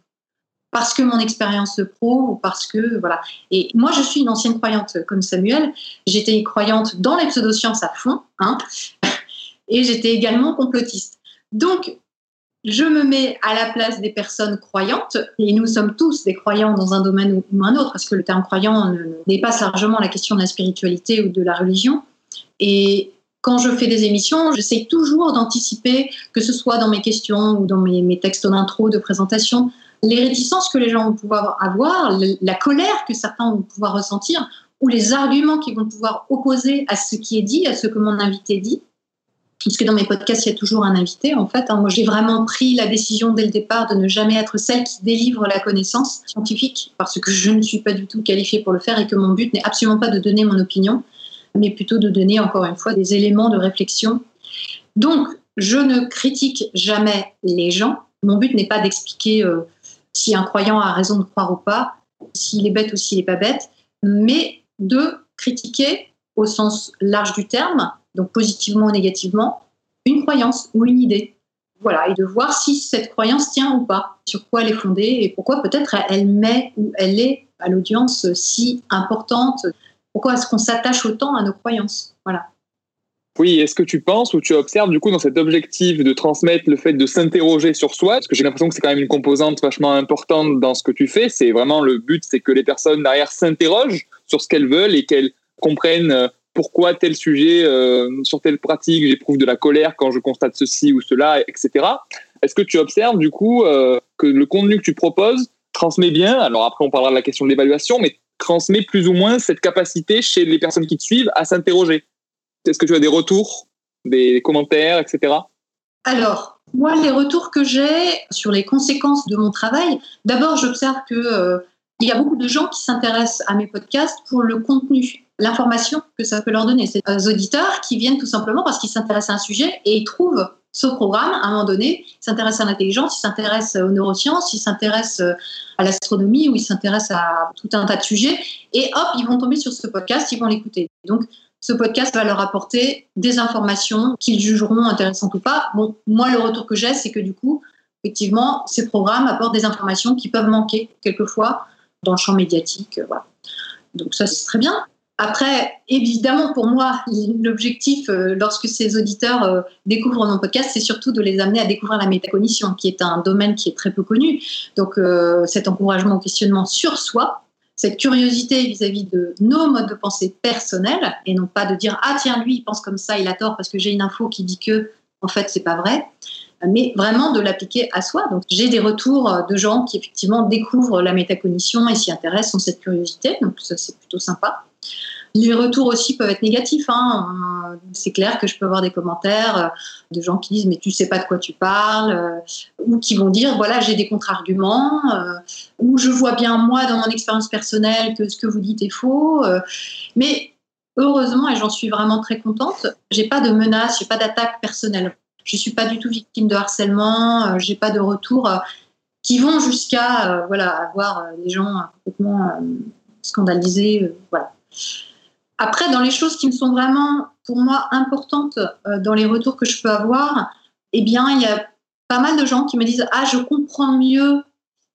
parce que mon expérience pro ou parce que voilà. Et moi, je suis une ancienne croyante comme Samuel. J'étais croyante dans les pseudosciences à fond, hein, et j'étais également complotiste. Donc, je me mets à la place des personnes croyantes, et nous sommes tous des croyants dans un domaine ou un autre, parce que le terme croyant dépasse largement la question de la spiritualité ou de la religion. Et quand je fais des émissions, j'essaie toujours d'anticiper, que ce soit dans mes questions ou dans mes, mes textes d'intro, de présentation, les réticences que les gens vont pouvoir avoir, la colère que certains vont pouvoir ressentir, ou les arguments qui vont pouvoir opposer à ce qui est dit, à ce que mon invité dit. Puisque dans mes podcasts, il y a toujours un invité, en fait. Hein. Moi, j'ai vraiment pris la décision dès le départ de ne jamais être celle qui délivre la connaissance scientifique, parce que je ne suis pas du tout qualifiée pour le faire et que mon but n'est absolument pas de donner mon opinion, mais plutôt de donner, encore une fois, des éléments de réflexion. Donc, je ne critique jamais les gens. Mon but n'est pas d'expliquer euh, si un croyant a raison de croire ou pas, s'il est bête ou s'il n'est pas bête, mais de critiquer au sens large du terme, donc positivement ou négativement, une croyance ou une idée. Voilà, et de voir si cette croyance tient ou pas, sur quoi elle est fondée et pourquoi peut-être elle met ou elle est à l'audience si importante, pourquoi est-ce qu'on s'attache autant à nos croyances? Voilà. Oui, est-ce que tu penses ou tu observes du coup dans cet objectif de transmettre le fait de s'interroger sur soi, parce que j'ai l'impression que c'est quand même une composante vachement importante dans ce que tu fais, c'est vraiment le but, c'est que les personnes derrière s'interrogent sur ce qu'elles veulent et qu'elles comprennent euh, pourquoi tel sujet, euh, sur telle pratique, j'éprouve de la colère quand je constate ceci ou cela, etc. Est-ce que tu observes du coup euh, que le contenu que tu proposes transmet bien, alors après on parlera de la question de l'évaluation, mais transmet plus ou moins cette capacité chez les personnes qui te suivent à s'interroger est-ce que tu as des retours, des commentaires, etc. Alors, moi, les retours que j'ai sur les conséquences de mon travail, d'abord, j'observe que euh, il y a beaucoup de gens qui s'intéressent à mes podcasts pour le contenu, l'information que ça peut leur donner. C'est des auditeurs qui viennent tout simplement parce qu'ils s'intéressent à un sujet et ils trouvent ce programme à un moment donné. Ils s'intéressent à l'intelligence, ils s'intéressent aux neurosciences, ils s'intéressent euh, à l'astronomie ou ils s'intéressent à tout un tas de sujets. Et hop, ils vont tomber sur ce podcast, ils vont l'écouter. Donc, ce podcast va leur apporter des informations qu'ils jugeront intéressantes ou pas. Bon, moi, le retour que j'ai, c'est que du coup, effectivement, ces programmes apportent des informations qui peuvent manquer quelquefois dans le champ médiatique. Euh. Donc ça, c'est très bien. Après, évidemment, pour moi, l'objectif, euh, lorsque ces auditeurs euh, découvrent mon podcast, c'est surtout de les amener à découvrir la métacognition, qui est un domaine qui est très peu connu. Donc, cet encouragement au questionnement sur soi, cette curiosité vis-à-vis de nos modes de pensée personnels et non pas de dire ah tiens lui il pense comme ça il a tort parce que j'ai une info qui dit que en fait c'est pas vrai mais vraiment de l'appliquer à soi. Donc j'ai des retours de gens qui effectivement découvrent la métacognition et s'y intéressent ont cette curiosité. Donc ça c'est plutôt sympa les retours aussi peuvent être négatifs. Hein. C'est clair que je peux avoir des commentaires euh, de gens qui disent mais tu sais pas de quoi tu parles, euh, ou qui vont dire voilà j'ai des contre-arguments, euh, ou je vois bien moi dans mon expérience personnelle que ce que vous dites est faux. mais heureusement et j'en suis vraiment très contente, j'ai pas de menaces, j'ai pas d'attaque personnelle. Je suis pas du tout victime de harcèlement, j'ai pas de retours qui vont jusqu'à voilà avoir des gens complètement scandalisés. Après, dans les choses qui me sont vraiment, pour moi, importantes euh, dans les retours que je peux avoir, eh bien, il y a pas mal de gens qui me disent Ah, je comprends mieux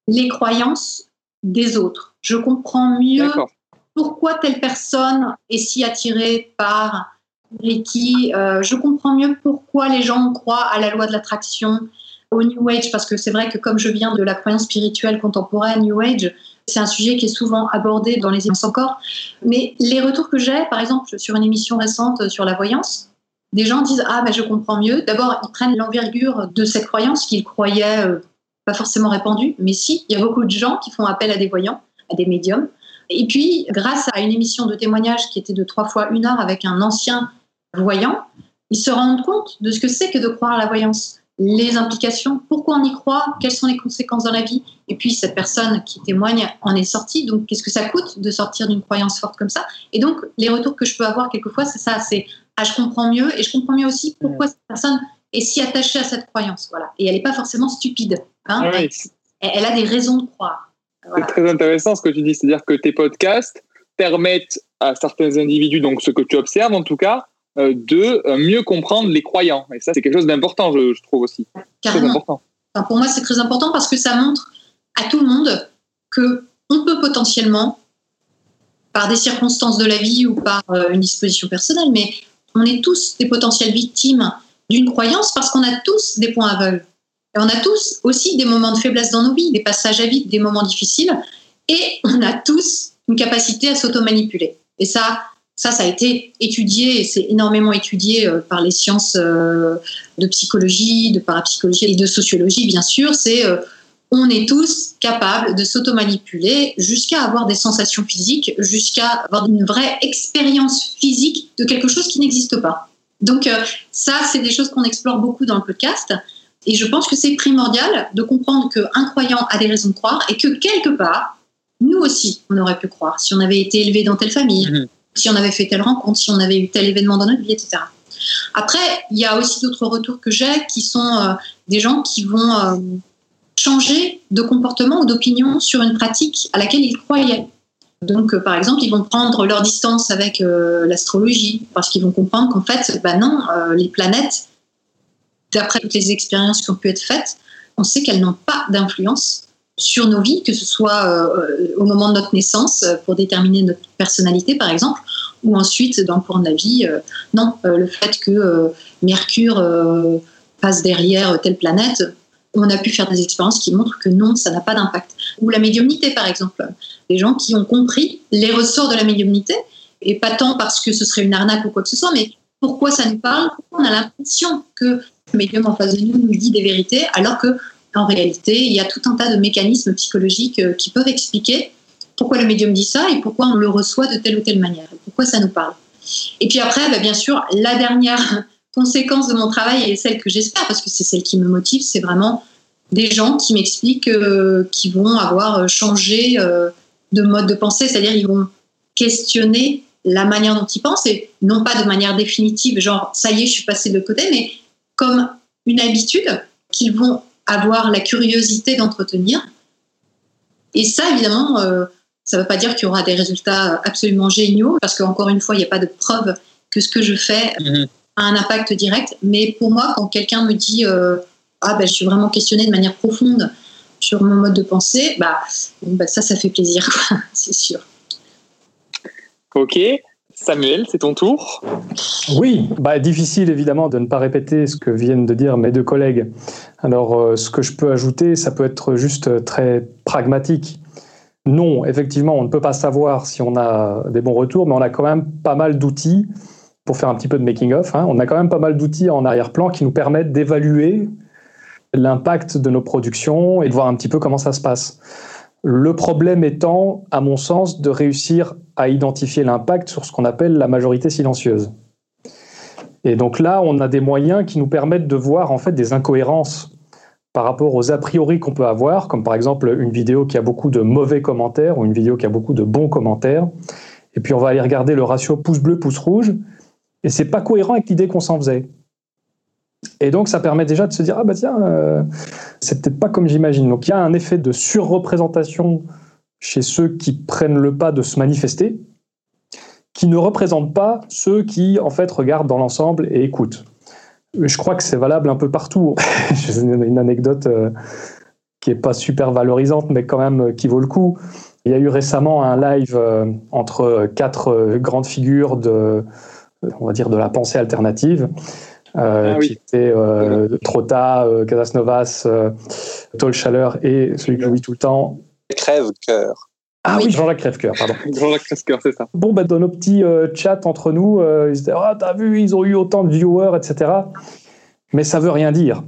les croyances des autres. Je comprends mieux pourquoi telle personne est si attirée par Reiki. Euh, je comprends mieux pourquoi les gens croient à la loi de l'attraction, au New Age, parce que c'est vrai que comme je viens de la croyance spirituelle contemporaine, New Age, c'est un sujet qui est souvent abordé dans les émissions encore. Mais les retours que j'ai, par exemple, sur une émission récente sur la voyance, des gens disent ah ben je comprends mieux. D'abord, ils prennent l'envergure de cette croyance qu'ils croyaient euh, pas forcément répandue, mais si, il y a beaucoup de gens qui font appel à des voyants, à des médiums. Et puis, grâce à une émission de témoignage qui était de trois fois une heure avec un ancien voyant, ils se rendent compte de ce que c'est que de croire à la voyance, les implications, pourquoi on y croit, quelles sont les conséquences dans la vie. Et puis, cette personne qui témoigne en est sortie. Donc, qu'est-ce que ça coûte de sortir d'une croyance forte comme ça Et donc, les retours que je peux avoir quelquefois, c'est ça c'est ah, je comprends mieux et je comprends mieux aussi pourquoi cette personne est si attachée à cette croyance. Voilà. Et elle n'est pas forcément stupide. Hein. Oui. elle, elle a des raisons de croire. Voilà. C'est très intéressant ce que tu dis, c'est-à-dire que tes podcasts permettent à certains individus, donc ce que tu observes en tout cas, de euh, mieux comprendre les croyants. Et ça, c'est quelque chose d'important, je, je trouve aussi. Carrément. important. Enfin, pour moi, c'est très important parce que ça montre à tout le monde que on peut potentiellement, par des circonstances de la vie ou par euh, une disposition personnelle, mais on est tous des potentielles victimes d'une croyance parce qu'on a tous des points aveugles. Et on a tous aussi des moments de faiblesse dans nos vies, des passages à vide, des moments difficiles, et on a tous une capacité à s'auto-manipuler. Et ça, ça, ça a été étudié, et c'est énormément étudié euh, par les sciences euh, de psychologie, de parapsychologie et de sociologie, bien sûr. C'est euh, on est tous capables de s'auto-manipuler jusqu'à avoir des sensations physiques, jusqu'à avoir une vraie expérience physique de quelque chose qui n'existe pas. Donc ça, c'est des choses qu'on explore beaucoup dans le podcast. Et je pense que c'est primordial de comprendre qu'un croyant a des raisons de croire et que quelque part, nous aussi, on aurait pu croire si on avait été élevé dans telle famille, Mhm. Si on avait fait telle rencontre, si on avait eu tel événement dans notre vie, etc. Après, il y a aussi d'autres retours que j'ai qui sont euh, des gens qui vont euh, changer de comportement ou d'opinion sur une pratique à laquelle ils croyaient. Donc, euh, par exemple, ils vont prendre leur distance avec l'astrologie parce qu'ils vont comprendre qu'en fait, bah non, les planètes, d'après toutes les expériences qui ont pu être faites, on sait qu'elles n'ont pas d'influence sur nos vies, que ce soit euh, au moment de notre naissance euh, pour déterminer notre personnalité, par exemple, ou ensuite dans le cours de la vie. euh, non, le fait que Mercure passe derrière telle planète, on a pu faire des expériences qui montrent que non, ça n'a pas d'impact. Ou la médiumnité, par exemple. Des gens qui ont compris les ressorts de la médiumnité, et pas tant parce que ce serait une arnaque ou quoi que ce soit, mais pourquoi ça nous parle, pourquoi on a l'impression que le médium en face de nous nous dit des vérités, alors que en réalité, il y a tout un tas de mécanismes psychologiques euh, qui peuvent expliquer pourquoi le médium dit ça et pourquoi on le reçoit de telle ou telle manière, pourquoi ça nous parle. Et puis après, bah, bien sûr, la dernière conséquence de mon travail et celle que j'espère, parce que c'est celle qui me motive, c'est vraiment des gens qui m'expliquent euh, qu'ils vont avoir changé euh, de mode de pensée, c'est-à-dire ils vont questionner la manière dont ils pensent, et non pas de manière définitive, genre ça y est, je suis passé de côté, mais comme une habitude qu'ils vont avoir la curiosité d'entretenir. Et ça, évidemment, euh, ça ne veut pas dire qu'il y aura des résultats absolument géniaux, parce qu'encore une fois, il n'y a pas de preuve que ce que je fais Mhm. a un impact direct. Mais pour moi, quand quelqu'un me dit euh, Ah, ben, je suis vraiment questionné de manière profonde sur mon mode de pensée, bah, bah, ça, ça fait plaisir, c'est sûr. Ok. Samuel, c'est ton tour. Oui, bah, difficile évidemment de ne pas répéter ce que viennent de dire mes deux collègues. Alors, euh, ce que je peux ajouter, ça peut être juste très pragmatique. Non, effectivement, on ne peut pas savoir si on a des bons retours, mais on a quand même pas mal d'outils pour faire un petit peu de making-of. hein. On a quand même pas mal d'outils en arrière-plan qui nous permettent d'évaluer l'impact de nos productions et de voir un petit peu comment ça se passe. Le problème étant, à mon sens, de réussir à identifier l'impact sur ce qu'on appelle la majorité silencieuse. Et donc là, on a des moyens qui nous permettent de voir en fait des incohérences par rapport aux a priori qu'on peut avoir, comme par exemple une vidéo qui a beaucoup de mauvais commentaires ou une vidéo qui a beaucoup de bons commentaires. Et puis on va aller regarder le ratio pouce bleu, pouce rouge, et c'est pas cohérent avec l'idée qu'on s'en faisait. Et donc ça permet déjà de se dire ah bah tiens, euh, c'est peut-être pas comme j'imagine. Donc il y a un effet de surreprésentation chez ceux qui prennent le pas de se manifester, qui ne représentent pas ceux qui en fait regardent dans l'ensemble et écoutent. Je crois que c'est valable un peu partout. J'ai une anecdote euh, qui est pas super valorisante, mais quand même euh, qui vaut le coup. Il y a eu récemment un live euh, entre quatre grandes figures de, on va dire, de la pensée alternative. Euh, Ah oui. qui étaient euh, Trotta, euh, Casasnovas, euh, Tol Chaleur et celui que j'oublie tout le temps, Crève-cœur. Ah oui, Jean-Jacques Crèvecoeur, pardon. Jean-Jacques Crèvecoeur, c'est ça. Bon, bah, dans nos petits euh, chats entre nous, euh, ils se disaient Ah, t'as vu, ils ont eu autant de viewers, etc. Mais ça veut rien dire.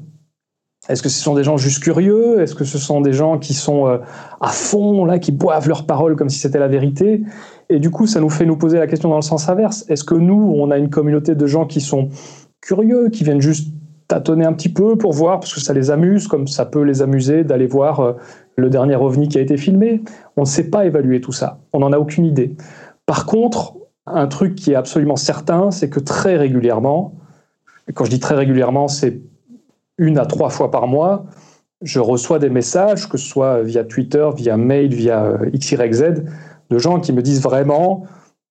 Est-ce que ce sont des gens juste curieux? Est-ce que ce sont des gens qui sont euh, à fond, là, qui boivent leurs paroles comme si c'était la vérité? Et du coup, ça nous fait nous poser la question dans le sens inverse. Est-ce que nous, on a une communauté de gens qui sont curieux, qui viennent juste tâtonner un petit peu pour voir, parce que ça les amuse, comme ça peut les amuser d'aller voir euh, le dernier ovni qui a été filmé On ne sait pas évaluer tout ça. On n'en a aucune idée. Par contre, un truc qui est absolument certain, c'est que très régulièrement, quand je dis très régulièrement, c'est une à trois fois par mois, je reçois des messages, que ce soit via Twitter, via mail, via euh, XYZ, de gens qui me disent vraiment,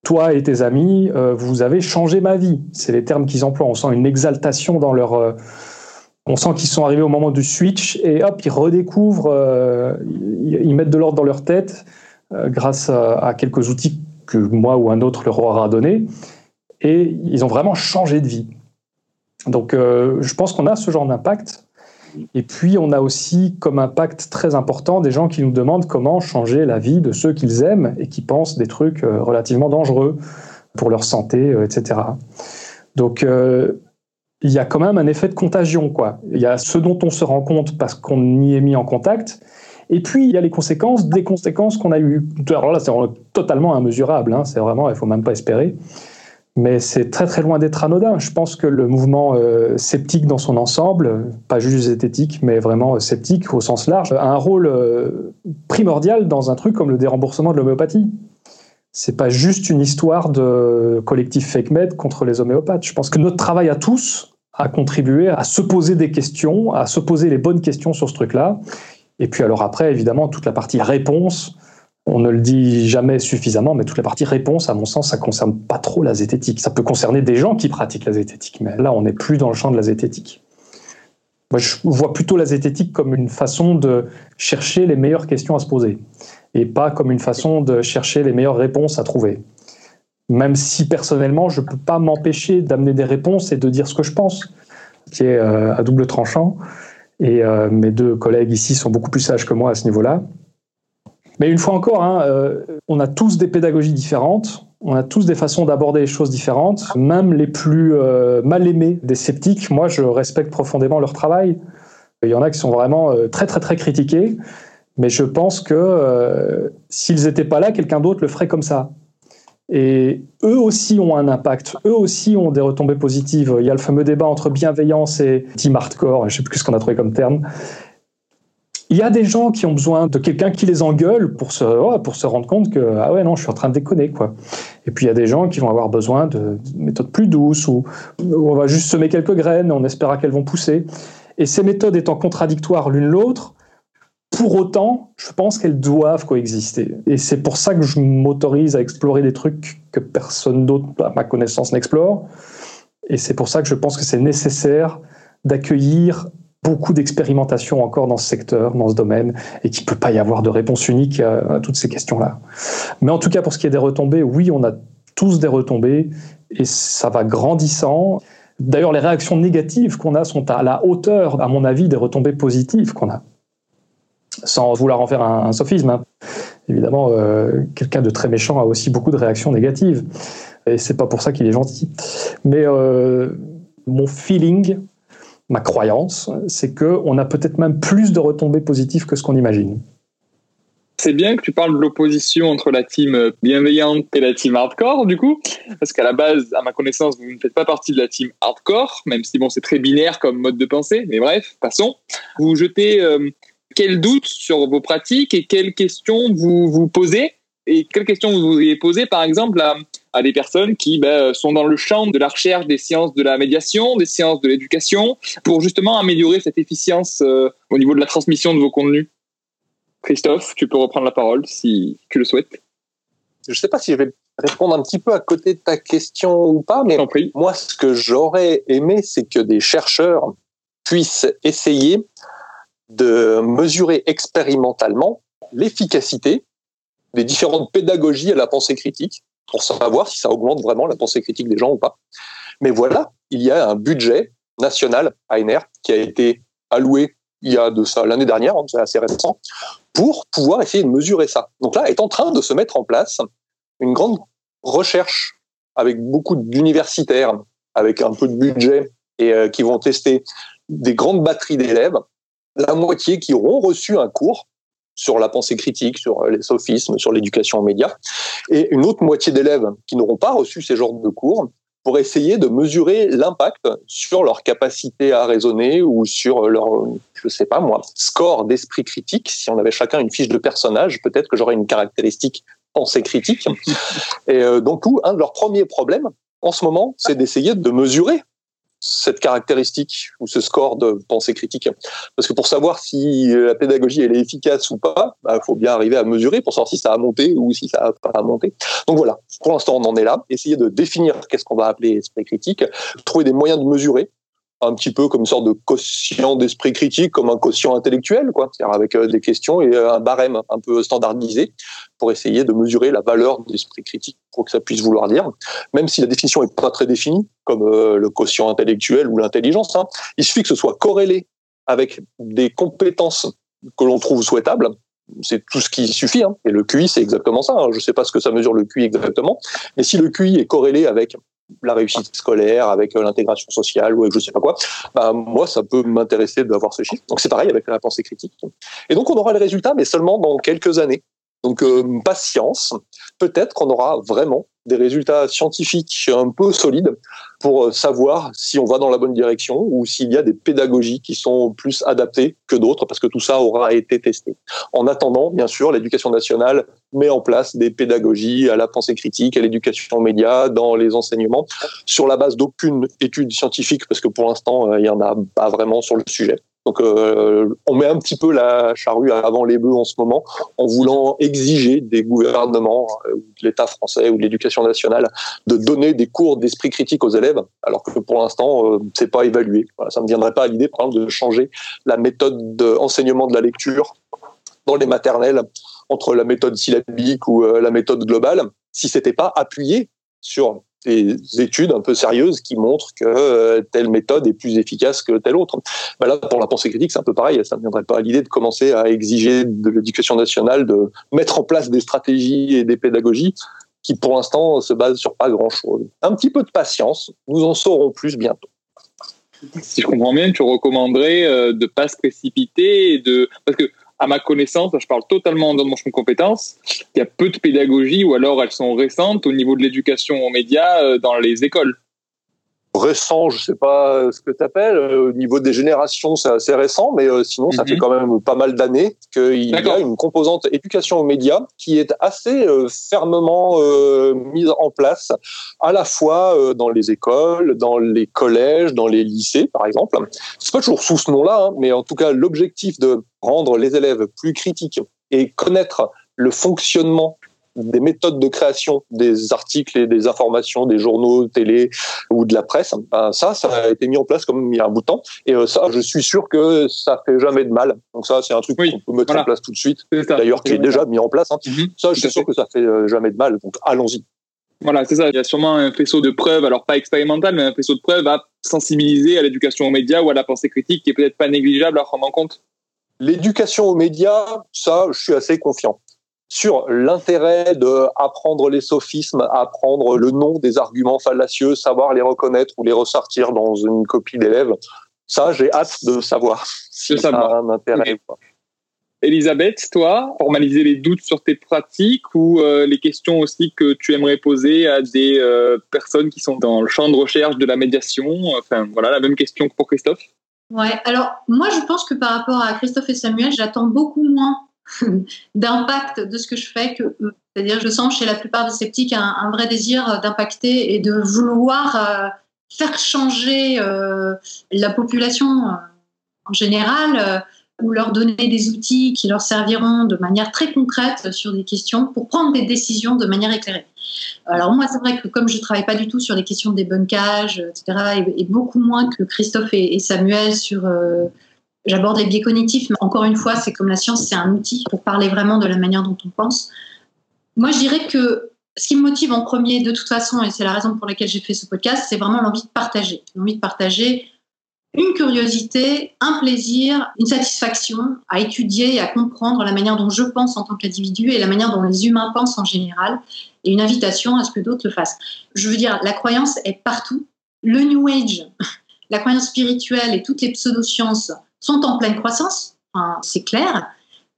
toi et tes amis, euh, vous avez changé ma vie. C'est les termes qu'ils emploient. On sent une exaltation dans leur... euh, on sent qu'ils sont arrivés au moment du switch et hop, ils redécouvrent, euh, ils, mettent de l'ordre dans leur tête grâce à, à quelques outils que moi ou un autre leur aura donné. Et ils ont vraiment changé de vie. Donc, je pense qu'on a ce genre d'impact. Et puis, on a aussi comme impact très important des gens qui nous demandent comment changer la vie de ceux qu'ils aiment et qui pensent des trucs euh, relativement dangereux pour leur santé, euh, etc. Donc, euh, il y a quand même un effet de contagion. Quoi. Il y a ce dont on se rend compte parce qu'on y est mis en contact. Et puis, il y a les conséquences des conséquences qu'on a eues. Alors là, c'est totalement immesurable. Hein. C'est vraiment, il faut même pas espérer mais c'est très très loin d'être anodin. Je pense que le mouvement euh, sceptique dans son ensemble, pas juste zététique, mais vraiment euh, sceptique au sens large, a un rôle euh, primordial dans un truc comme le déremboursement de l'homéopathie. C'est pas juste une histoire de collectif fake med contre les homéopathes. Je pense que notre travail à tous a contribué à se poser des questions, à se poser les bonnes questions sur ce truc-là. Et puis alors après, évidemment, toute la partie réponse, on ne le dit jamais suffisamment, mais toute la partie réponse, à mon sens, ça concerne pas trop la zététique. Ça peut concerner des gens qui pratiquent la zététique, mais là, on n'est plus dans le champ de la zététique. Je vois plutôt la zététique comme une façon de chercher les meilleures questions à se poser, et pas comme une façon de chercher les meilleures réponses à trouver. Même si personnellement, je ne peux pas m'empêcher d'amener des réponses et de dire ce que je pense, qui est euh, à double tranchant. Et euh, mes deux collègues ici sont beaucoup plus sages que moi à ce niveau-là. Mais une fois encore, hein, euh, on a tous des pédagogies différentes, on a tous des façons d'aborder les choses différentes, même les plus euh, mal aimés des sceptiques. Moi, je respecte profondément leur travail. Il y en a qui sont vraiment euh, très, très, très critiqués, mais je pense que s'ils n'étaient pas là, quelqu'un d'autre le ferait comme ça. Et eux aussi ont un impact, eux aussi ont des retombées positives. Il y a le fameux débat entre bienveillance et team hardcore, je ne sais plus ce qu'on a trouvé comme terme. Il y a des gens qui ont besoin de quelqu'un qui les engueule pour se, oh, pour se rendre compte que ah ouais non je suis en train de déconner quoi. Et puis il y a des gens qui vont avoir besoin de, de méthodes plus douces ou on va juste semer quelques graines, on espérera qu'elles vont pousser. Et ces méthodes étant contradictoires l'une l'autre, pour autant, je pense qu'elles doivent coexister. Et c'est pour ça que je m'autorise à explorer des trucs que personne d'autre, à ma connaissance, n'explore. Et c'est pour ça que je pense que c'est nécessaire d'accueillir beaucoup d'expérimentation encore dans ce secteur, dans ce domaine, et qu'il ne peut pas y avoir de réponse unique à, toutes ces questions-là. Mais en tout cas, pour ce qui est des retombées, oui, on a tous des retombées, et ça va grandissant. D'ailleurs, les réactions négatives qu'on a sont à la hauteur, à mon avis, des retombées positives qu'on a. Sans vouloir en faire un, un sophisme. Hein. Évidemment, euh, quelqu'un de très méchant a aussi beaucoup de réactions négatives. Et c'est pas pour ça qu'il est gentil. Mais euh, mon feeling, ma croyance, c'est qu'on a peut-être même plus de retombées positives que ce qu'on imagine. C'est bien que tu parles de l'opposition entre la team bienveillante et la team hardcore, du coup, parce qu'à la base, à ma connaissance, vous ne faites pas partie de la team hardcore, même si bon, c'est très binaire comme mode de pensée, mais bref, passons. Vous jetez euh, quels doutes sur vos pratiques et quelles questions vous vous posez et quelles questions vous voudriez poser, par exemple, à, à des personnes qui ben, sont dans le champ de la recherche des sciences de la médiation, des sciences de l'éducation, pour justement améliorer cette efficience euh, au niveau de la transmission de vos contenus? Christophe, tu peux reprendre la parole si tu le souhaites. Je ne sais pas si je vais répondre un petit peu à côté de ta question ou pas, mais moi, ce que j'aurais aimé, c'est que des chercheurs puissent essayer de mesurer expérimentalement l'efficacité des différentes pédagogies à la pensée critique pour savoir si ça augmente vraiment la pensée critique des gens ou pas. Mais voilà, il y a un budget national ANR qui a été alloué il y a de ça l'année dernière, hein, c'est assez récent, pour pouvoir essayer de mesurer ça. Donc là, est en train de se mettre en place une grande recherche avec beaucoup d'universitaires, avec un peu de budget, et euh, qui vont tester des grandes batteries d'élèves, la moitié qui auront reçu un cours sur la pensée critique, sur les sophismes, sur l'éducation aux médias, et une autre moitié d'élèves qui n'auront pas reçu ces genres de cours pour essayer de mesurer l'impact sur leur capacité à raisonner ou sur leur, je sais pas moi, score d'esprit critique. Si on avait chacun une fiche de personnage, peut-être que j'aurais une caractéristique pensée critique. Et euh, donc, tout, un de leurs premiers problèmes en ce moment, c'est d'essayer de mesurer cette caractéristique ou ce score de pensée critique. Parce que pour savoir si la pédagogie elle est efficace ou pas, il bah, faut bien arriver à mesurer pour savoir si ça a monté ou si ça a pas monté. Donc voilà, pour l'instant on en est là. Essayer de définir qu'est-ce qu'on va appeler esprit critique, trouver des moyens de mesurer un petit peu comme une sorte de quotient d'esprit critique, comme un quotient intellectuel, quoi, c'est-à-dire avec euh, des questions et euh, un barème un peu standardisé pour essayer de mesurer la valeur d'esprit critique, pour que ça puisse vouloir dire, même si la définition est pas très définie, comme euh, le quotient intellectuel ou l'intelligence. Hein, il suffit que ce soit corrélé avec des compétences que l'on trouve souhaitables, c'est tout ce qui suffit. Hein. Et le QI, c'est exactement ça. Hein. Je ne sais pas ce que ça mesure le QI exactement, mais si le QI est corrélé avec la réussite scolaire, avec euh, l'intégration sociale ou avec je sais pas quoi, bah, moi, ça peut m'intéresser d'avoir ce chiffre. Donc c'est pareil avec la pensée critique. Et donc on aura le résultat, mais seulement dans quelques années. Donc euh, patience. Peut-être qu'on aura vraiment des résultats scientifiques un peu solides pour euh, savoir si on va dans la bonne direction ou s'il y a des pédagogies qui sont plus adaptées que d'autres, parce que tout ça aura été testé. En attendant, bien sûr, l'éducation nationale met en place des pédagogies à la pensée critique, à l'éducation aux médias, dans les enseignements, sur la base d'aucune étude scientifique, parce que pour l'instant, euh, il n'y en a pas vraiment sur le sujet. Donc euh, on met un petit peu la charrue avant les bœufs en ce moment en voulant exiger des gouvernements, euh, de l'État français ou de l'éducation nationale, de donner des cours d'esprit critique aux élèves, alors que pour l'instant euh, c'est pas évalué. Ça ne viendrait pas à l'idée, par exemple, de changer la méthode d'enseignement de la lecture dans les maternelles entre la méthode syllabique ou la méthode globale, si c'était pas appuyé sur des études un peu sérieuses qui montrent que euh, telle méthode est plus efficace que telle autre. Bah là, pour la pensée critique, c'est un peu pareil. Ça ne viendrait pas à l'idée de commencer à exiger de l'éducation nationale de mettre en place des stratégies et des pédagogies qui, pour l'instant, se basent sur pas grand-chose. Un petit peu de patience, nous en saurons plus bientôt. Si je comprends bien, tu recommanderais euh, de pas se précipiter de parce que à ma connaissance, je parle totalement dans mon champ de compétences, il y a peu de pédagogie ou alors elles sont récentes au niveau de l'éducation aux médias euh, dans les écoles récent, je sais pas ce que tu appelles. Au niveau des générations, c'est assez récent, mais euh, sinon, ça fait mhm. quand même pas mal d'années qu'il y a une composante éducation aux médias qui est assez euh, fermement euh, mise en place, à la fois dans les écoles, dans les collèges, dans les lycées, par exemple. C'est pas toujours sous ce nom-là, hein, mais en tout cas, l'objectif de rendre les élèves plus critiques et connaître le fonctionnement des méthodes de création des articles et des informations des journaux, télé ou de la presse. Ben, ça, ça a été mis en place comme il y a un bout de temps. Et euh, ça, je suis sûr que ça fait jamais de mal. Donc ça, c'est un truc qu'on peut mettre en place tout de suite. D'ailleurs, qui est déjà mis en place. Hein. Mhm. ça, je suis sûr que ça fait euh, jamais de mal. Donc allons-y. Voilà, c'est ça. Il y a sûrement un faisceau de preuves, alors pas expérimental, mais un faisceau de preuves à sensibiliser à l'éducation aux médias ou à la pensée critique qui est peut-être pas négligeable à prendre en compte. L'éducation aux médias, ça, je suis assez confiant sur l'intérêt de apprendre les sophismes, apprendre le nom des arguments fallacieux, savoir les reconnaître ou les ressortir dans une copie d'élève. Ça, j'ai hâte de savoir si ça a un intérêt ou pas. Elisabeth, toi, formaliser les doutes sur tes pratiques ou euh, les questions aussi que tu aimerais poser à des euh, personnes qui sont dans le champ de recherche de la médiation? Enfin, voilà, la même question que pour Christophe. Ouais, alors moi je pense que par rapport à Christophe et Samuel, j'attends beaucoup moins d'impact de ce que je fais que eux. C'est-à-dire, je sens chez la plupart des sceptiques un, vrai désir d'impacter et de vouloir euh, faire changer euh, la population euh, en général ou leur donner des outils qui leur serviront de manière très concrète sur des questions pour prendre des décisions de manière éclairée. Alors moi, c'est vrai que comme je travaille pas du tout sur les questions des débunkage, etc., et, beaucoup moins que Christophe et, Samuel sur J'aborde les biais cognitifs, mais encore une fois, c'est comme la science, c'est un outil pour parler vraiment de la manière dont on pense. Moi, je dirais que ce qui me motive en premier, de toute façon, et c'est la raison pour laquelle j'ai fait ce podcast, c'est vraiment l'envie de partager. L'envie de partager une curiosité, un plaisir, une satisfaction à étudier et à comprendre la manière dont je pense en tant qu'individu et la manière dont les humains pensent en général, et une invitation à ce que d'autres le fassent. Je veux dire, la croyance est partout. Le New Age, la croyance spirituelle et toutes les pseudosciences sont en pleine croissance, c'est clair,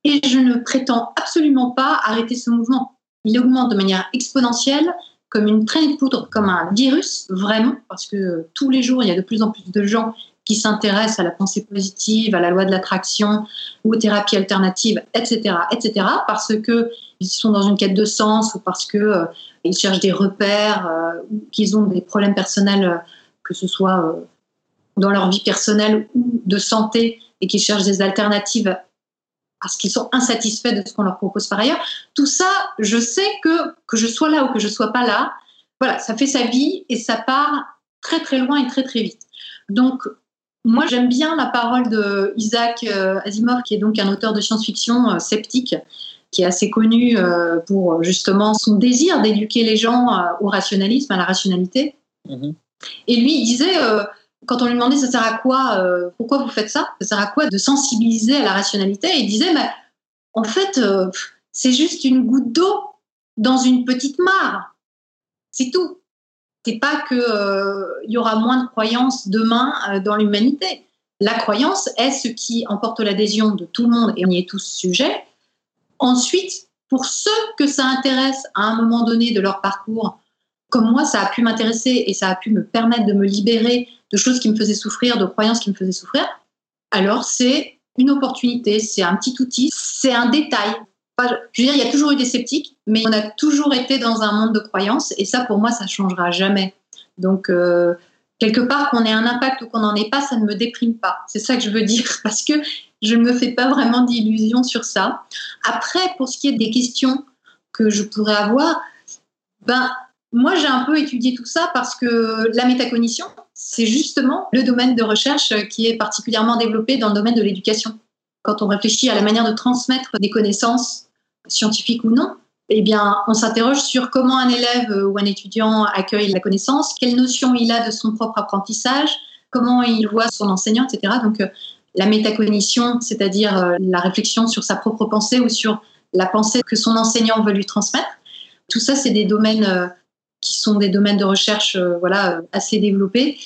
et je ne prétends absolument pas arrêter ce mouvement. Il augmente de manière exponentielle, comme une traînée de poudre, comme un virus, vraiment, parce que tous les jours, il y a de plus en plus de gens qui s'intéressent à la pensée positive, à la loi de l'attraction ou aux thérapies alternatives, etc., etc., parce que ils sont dans une quête de sens ou parce que euh, ils cherchent des repères euh, ou qu'ils ont des problèmes personnels, euh, que ce soit dans leur vie personnelle ou de santé, et qu'ils cherchent des alternatives parce qu'ils sont insatisfaits de ce qu'on leur propose par ailleurs. Tout ça, je sais que que je sois là ou que je sois pas là, voilà, ça fait sa vie et ça part très très loin et très très vite. Donc moi, j'aime bien la parole de Isaac euh, Asimov, qui est donc un auteur de science-fiction euh, sceptique, qui est assez connu euh, pour justement son désir d'éduquer les gens au rationalisme, à la rationalité. Mhm. Et lui, il disait, quand on lui demandait ça sert à quoi, pourquoi vous faites ça, ça sert à quoi de sensibiliser à la rationalité, il disait, mais, en fait, c'est juste une goutte d'eau dans une petite mare. C'est tout c'est pas qu'il euh, y aura moins de croyances demain euh, dans l'humanité. La croyance est ce qui emporte l'adhésion de tout le monde et on y est tous sujets. Ensuite, pour ceux que ça intéresse à un moment donné de leur parcours, comme moi, ça a pu m'intéresser et ça a pu me permettre de me libérer de choses qui me faisaient souffrir, de croyances qui me faisaient souffrir, alors c'est une opportunité, c'est un petit outil, c'est un détail je veux dire, il y a toujours eu des sceptiques, mais on a toujours été dans un monde de croyances, et ça, pour moi, ça changera jamais. Donc, euh, quelque part, qu'on ait un impact ou qu'on n'en ait pas, ça ne me déprime pas. C'est ça que je veux dire, parce que je ne me fais pas vraiment d'illusions sur ça. Après, pour ce qui est des questions que je pourrais avoir, ben, moi, j'ai un peu étudié tout ça parce que la métacognition, c'est justement le domaine de recherche qui est particulièrement développé dans le domaine de l'éducation. Quand on réfléchit à la manière de transmettre des connaissances scientifique ou non, eh bien, on s'interroge sur comment un élève ou un étudiant accueille la connaissance, quelle notion il a de son propre apprentissage, comment il voit son enseignant, etc. Donc, la métacognition, c'est-à-dire euh, la réflexion sur sa propre pensée ou sur la pensée que son enseignant veut lui transmettre, tout ça, c'est des domaines euh, qui sont des domaines de recherche voilà, assez développés.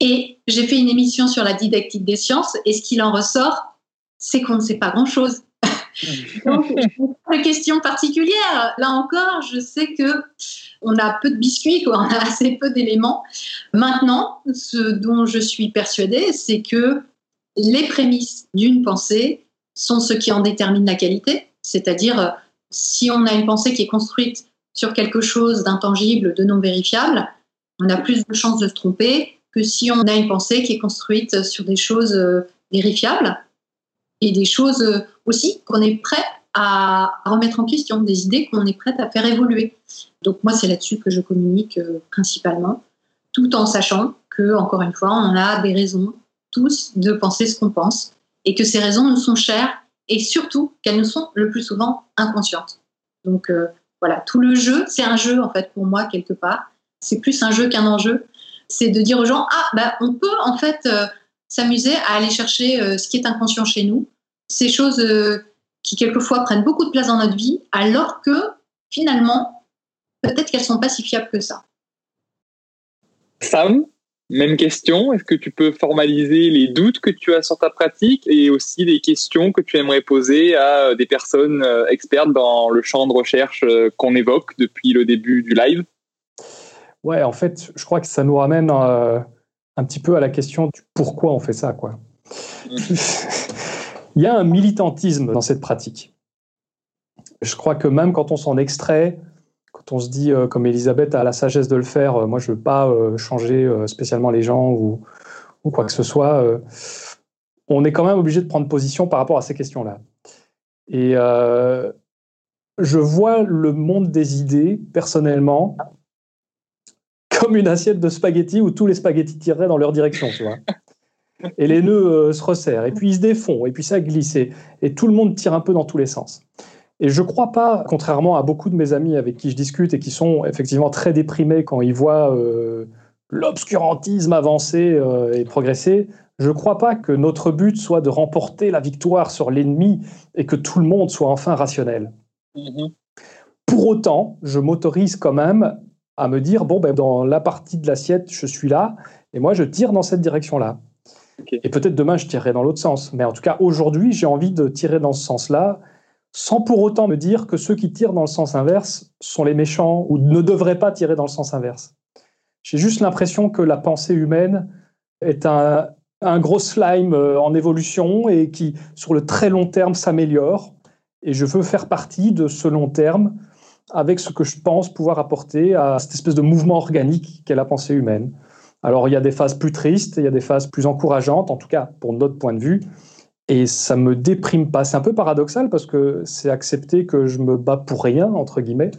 Et j'ai fait une émission sur la didactique des sciences, et ce qu'il en ressort, c'est qu'on ne sait pas grand-chose. Donc, une question particulière. Là encore, je sais que on a peu de biscuits, quoi. on a assez peu d'éléments. Maintenant, ce dont je suis persuadée, c'est que les prémices d'une pensée sont ce qui en détermine la qualité. C'est-à-dire, si on a une pensée qui est construite sur quelque chose d'intangible, de non vérifiable, on a plus de chances de se tromper que si on a une pensée qui est construite sur des choses euh, vérifiables et des choses euh, aussi qu'on est prêt à remettre en question, des idées qu'on est prêt à faire évoluer. Donc moi, c'est là-dessus que je communique euh, principalement, tout en sachant que, encore une fois, on a des raisons tous de penser ce qu'on pense et que ces raisons nous sont chères et surtout qu'elles nous sont le plus souvent inconscientes. Donc voilà, tout le jeu, c'est un jeu en fait pour moi quelque part. C'est plus un jeu qu'un enjeu. C'est de dire aux gens ah bah on peut en fait s'amuser à aller chercher ce qui est inconscient chez nous ces choses euh, qui quelquefois prennent beaucoup de place dans notre vie, alors que finalement, peut-être qu'elles sont pas si fiables que ça. Sam, même question. Est-ce que tu peux formaliser les doutes que tu as sur ta pratique et aussi des questions que tu aimerais poser à des personnes euh, expertes dans le champ de recherche euh, qu'on évoque depuis le début du live? Ouais, en fait, je crois que ça nous ramène un petit peu à la question du pourquoi on fait ça, quoi. Mmh. Il y a un militantisme dans cette pratique. Je crois que même quand on s'en extrait, quand on se dit, euh, comme Elisabeth a la sagesse de le faire, euh, moi je ne veux pas euh, changer spécialement les gens ou, quoi que ce soit, on est quand même obligé de prendre position par rapport à ces questions-là. Et je vois le monde des idées, personnellement, comme une assiette de spaghettis où tous les spaghettis tireraient dans leur direction, tu vois. Et les nœuds se resserrent, et puis ils se défont, et puis ça glisse, et, tout le monde tire un peu dans tous les sens. Et je ne crois pas, contrairement à beaucoup de mes amis avec qui je discute et qui sont effectivement très déprimés quand ils voient euh, l'obscurantisme avancer euh, et progresser, je ne crois pas que notre but soit de remporter la victoire sur l'ennemi et que tout le monde soit enfin rationnel. Mhm. Pour autant, je m'autorise quand même à me dire, bon, ben, dans la partie de l'assiette, je suis là, et moi, je tire dans cette direction-là. Et peut-être demain, je tirerai dans l'autre sens. Mais en tout cas, aujourd'hui, j'ai envie de tirer dans ce sens-là, sans pour autant me dire que ceux qui tirent dans le sens inverse sont les méchants ou ne devraient pas tirer dans le sens inverse. J'ai juste l'impression que la pensée humaine est un, gros slime euh, en évolution et qui, sur le très long terme, s'améliore. Et je veux faire partie de ce long terme avec ce que je pense pouvoir apporter à cette espèce de mouvement organique qu'est la pensée humaine. Alors, il y a des phases plus tristes, il y a des phases plus encourageantes, en tout cas pour notre point de vue, et ça me déprime pas. C'est un peu paradoxal parce que c'est accepter que je me bats pour rien, entre guillemets,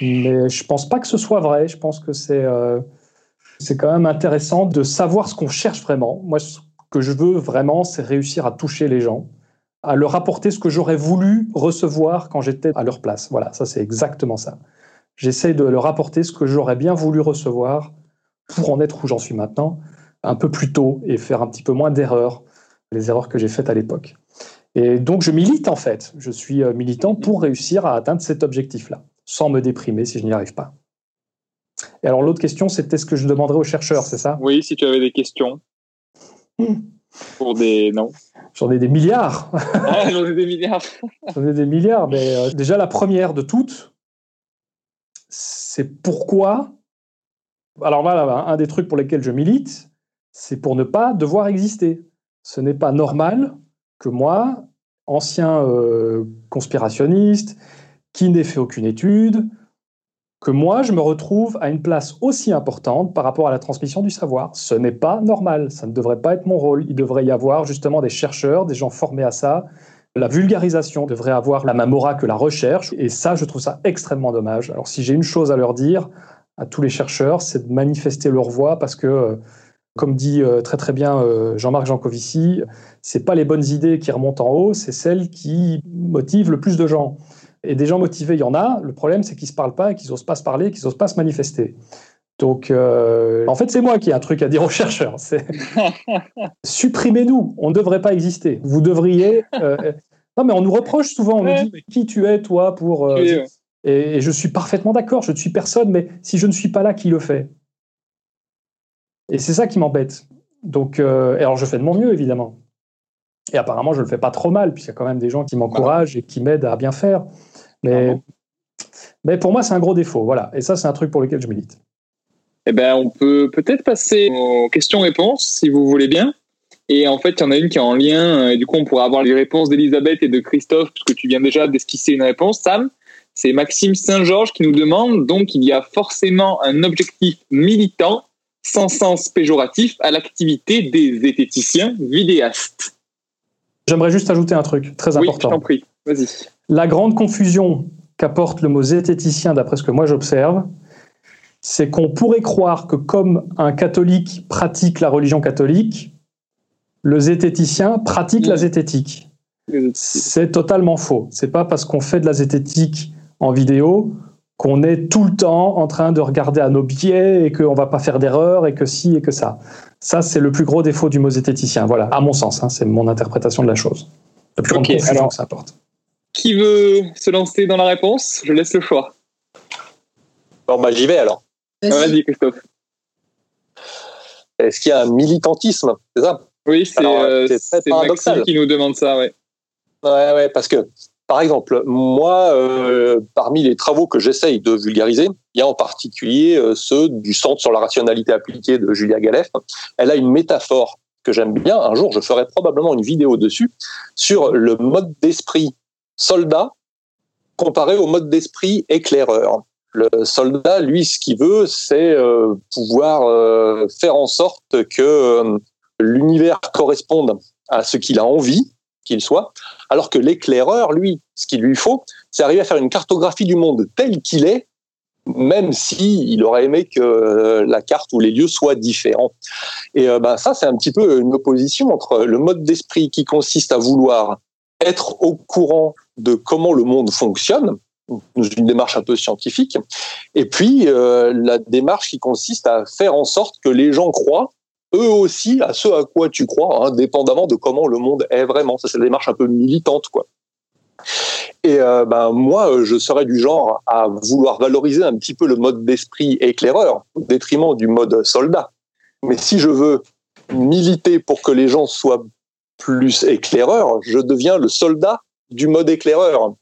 mais je pense pas que ce soit vrai. Je pense que c'est euh, c'est quand même intéressant de savoir ce qu'on cherche vraiment. Moi, ce que je veux vraiment, c'est réussir à toucher les gens, à leur apporter ce que j'aurais voulu recevoir quand j'étais à leur place. Voilà, ça c'est exactement ça. J'essaie de leur apporter ce que j'aurais bien voulu recevoir pour en être où j'en suis maintenant, un peu plus tôt et faire un petit peu moins d'erreurs, les erreurs que j'ai faites à l'époque. Et donc je milite en fait, je suis euh, militant pour réussir à atteindre cet objectif-là, sans me déprimer si je n'y arrive pas. Et alors l'autre question, c'était ce que je demanderais aux chercheurs, c'est ça? Oui, si tu avais des questions. Hmm. Pour des. Non. J'en ai des milliards. Ah, j'en ai des milliards. J'en ai des milliards, mais euh, déjà la première de toutes, c'est pourquoi. Alors voilà, un des trucs pour lesquels je milite, c'est pour ne pas devoir exister. Ce n'est pas normal que moi, ancien euh, conspirationniste, qui n'ai fait aucune étude, que moi, je me retrouve à une place aussi importante par rapport à la transmission du savoir. Ce n'est pas normal, ça ne devrait pas être mon rôle. Il devrait y avoir justement des chercheurs, des gens formés à ça. La vulgarisation devrait avoir la même aura que la recherche, et ça, je trouve ça extrêmement dommage. Alors si j'ai une chose à leur dire, à tous les chercheurs, c'est de manifester leur voix, parce que, euh, comme dit euh, très très bien euh, Jean-Marc Jancovici, c'est pas les bonnes idées qui remontent en haut, c'est celles qui motivent le plus de gens. Et des gens motivés, il y en a. Le problème, c'est qu'ils ne se parlent pas, qu'ils n'osent pas se parler, qu'ils n'osent pas se manifester. Donc, euh, en fait, c'est moi qui ai un truc à dire aux chercheurs. C'est supprimez-nous. On ne devrait pas exister. Vous devriez. euh, Non, mais on nous reproche souvent. On nous dit mais qui tu es toi pour. euh, ouais. Et je suis parfaitement d'accord. Je ne suis personne, mais si je ne suis pas là, qui le fait? Et c'est ça qui m'embête. Donc, euh, alors, je fais de mon mieux, évidemment. Et apparemment, je ne le fais pas trop mal, puisqu'il y a quand même des gens qui m'encouragent et qui m'aident à bien faire. Mais, mais pour moi, c'est un gros défaut. Voilà. Et ça, c'est un truc pour lequel je milite. Eh ben, on peut peut-être passer aux questions-réponses, si vous voulez bien. Et en fait, il y en a une qui est en lien, euh, et du coup, on pourrait avoir les réponses d'Elisabeth et de Christophe, puisque tu viens déjà d'esquisser une réponse, Sam. C'est Maxime Saint-Georges qui nous demande, donc, il y a forcément un objectif militant, sans sens péjoratif, à l'activité des zététiciens vidéastes. J'aimerais juste ajouter un truc très Oui, je important. t'en prie. Vas-y. La grande confusion qu'apporte le mot zététicien, d'après ce que moi j'observe, c'est qu'on pourrait croire que comme un catholique pratique la religion catholique, le zététicien pratique la Mm. zététique. C'est totalement faux. C'est pas parce qu'on fait de la zététique en vidéo qu'on est tout le temps en train de regarder à nos biais et qu'on va pas faire d'erreur et que si et que ça. Ça, c'est le plus gros défaut du mot zététicien. Voilà, à mon sens, hein, c'est mon interprétation de la chose. La plus grande Ok, confusion alors- que ça apporte. Qui veut se lancer dans la réponse? Je laisse le choix. Bon, bah, j'y vais alors. Ah, Vas-y, Christophe. Est-ce qu'il y a un militantisme? C'est ça? Oui, c'est euh, paradoxal. Maxime qui nous demande ça, ouais. Ouais, ouais, parce que, par exemple, moi, euh, parmi les travaux que j'essaye de vulgariser, il y a en particulier euh, ceux du Centre sur la rationalité appliquée de Julia Galef. Elle a une métaphore que j'aime bien. Un jour, je ferai probablement une vidéo dessus sur le mode d'esprit soldat comparé au mode d'esprit éclaireur. Le soldat, lui, ce qu'il veut, c'est euh, pouvoir faire en sorte que l'univers corresponde à ce qu'il a envie qu'il soit, alors que l'éclaireur, lui, ce qu'il lui faut, c'est arriver à faire une cartographie du monde tel qu'il est, même si il aurait aimé que euh, la carte ou les lieux soient différents. Et ben, ça, c'est un petit peu une opposition entre le mode d'esprit qui consiste à vouloir être au courant de comment le monde fonctionne, une démarche un peu scientifique. Et puis, euh, la démarche qui consiste à faire en sorte que les gens croient, eux aussi, à ce à quoi tu crois, indépendamment de comment le monde est vraiment. Ça, c'est la démarche un peu militante, quoi. Et euh, ben moi, je serais du genre à vouloir valoriser un petit peu le mode d'esprit éclaireur au détriment du mode soldat. Mais si je veux militer pour que les gens soient plus éclaireurs, je deviens le soldat du mode éclaireur.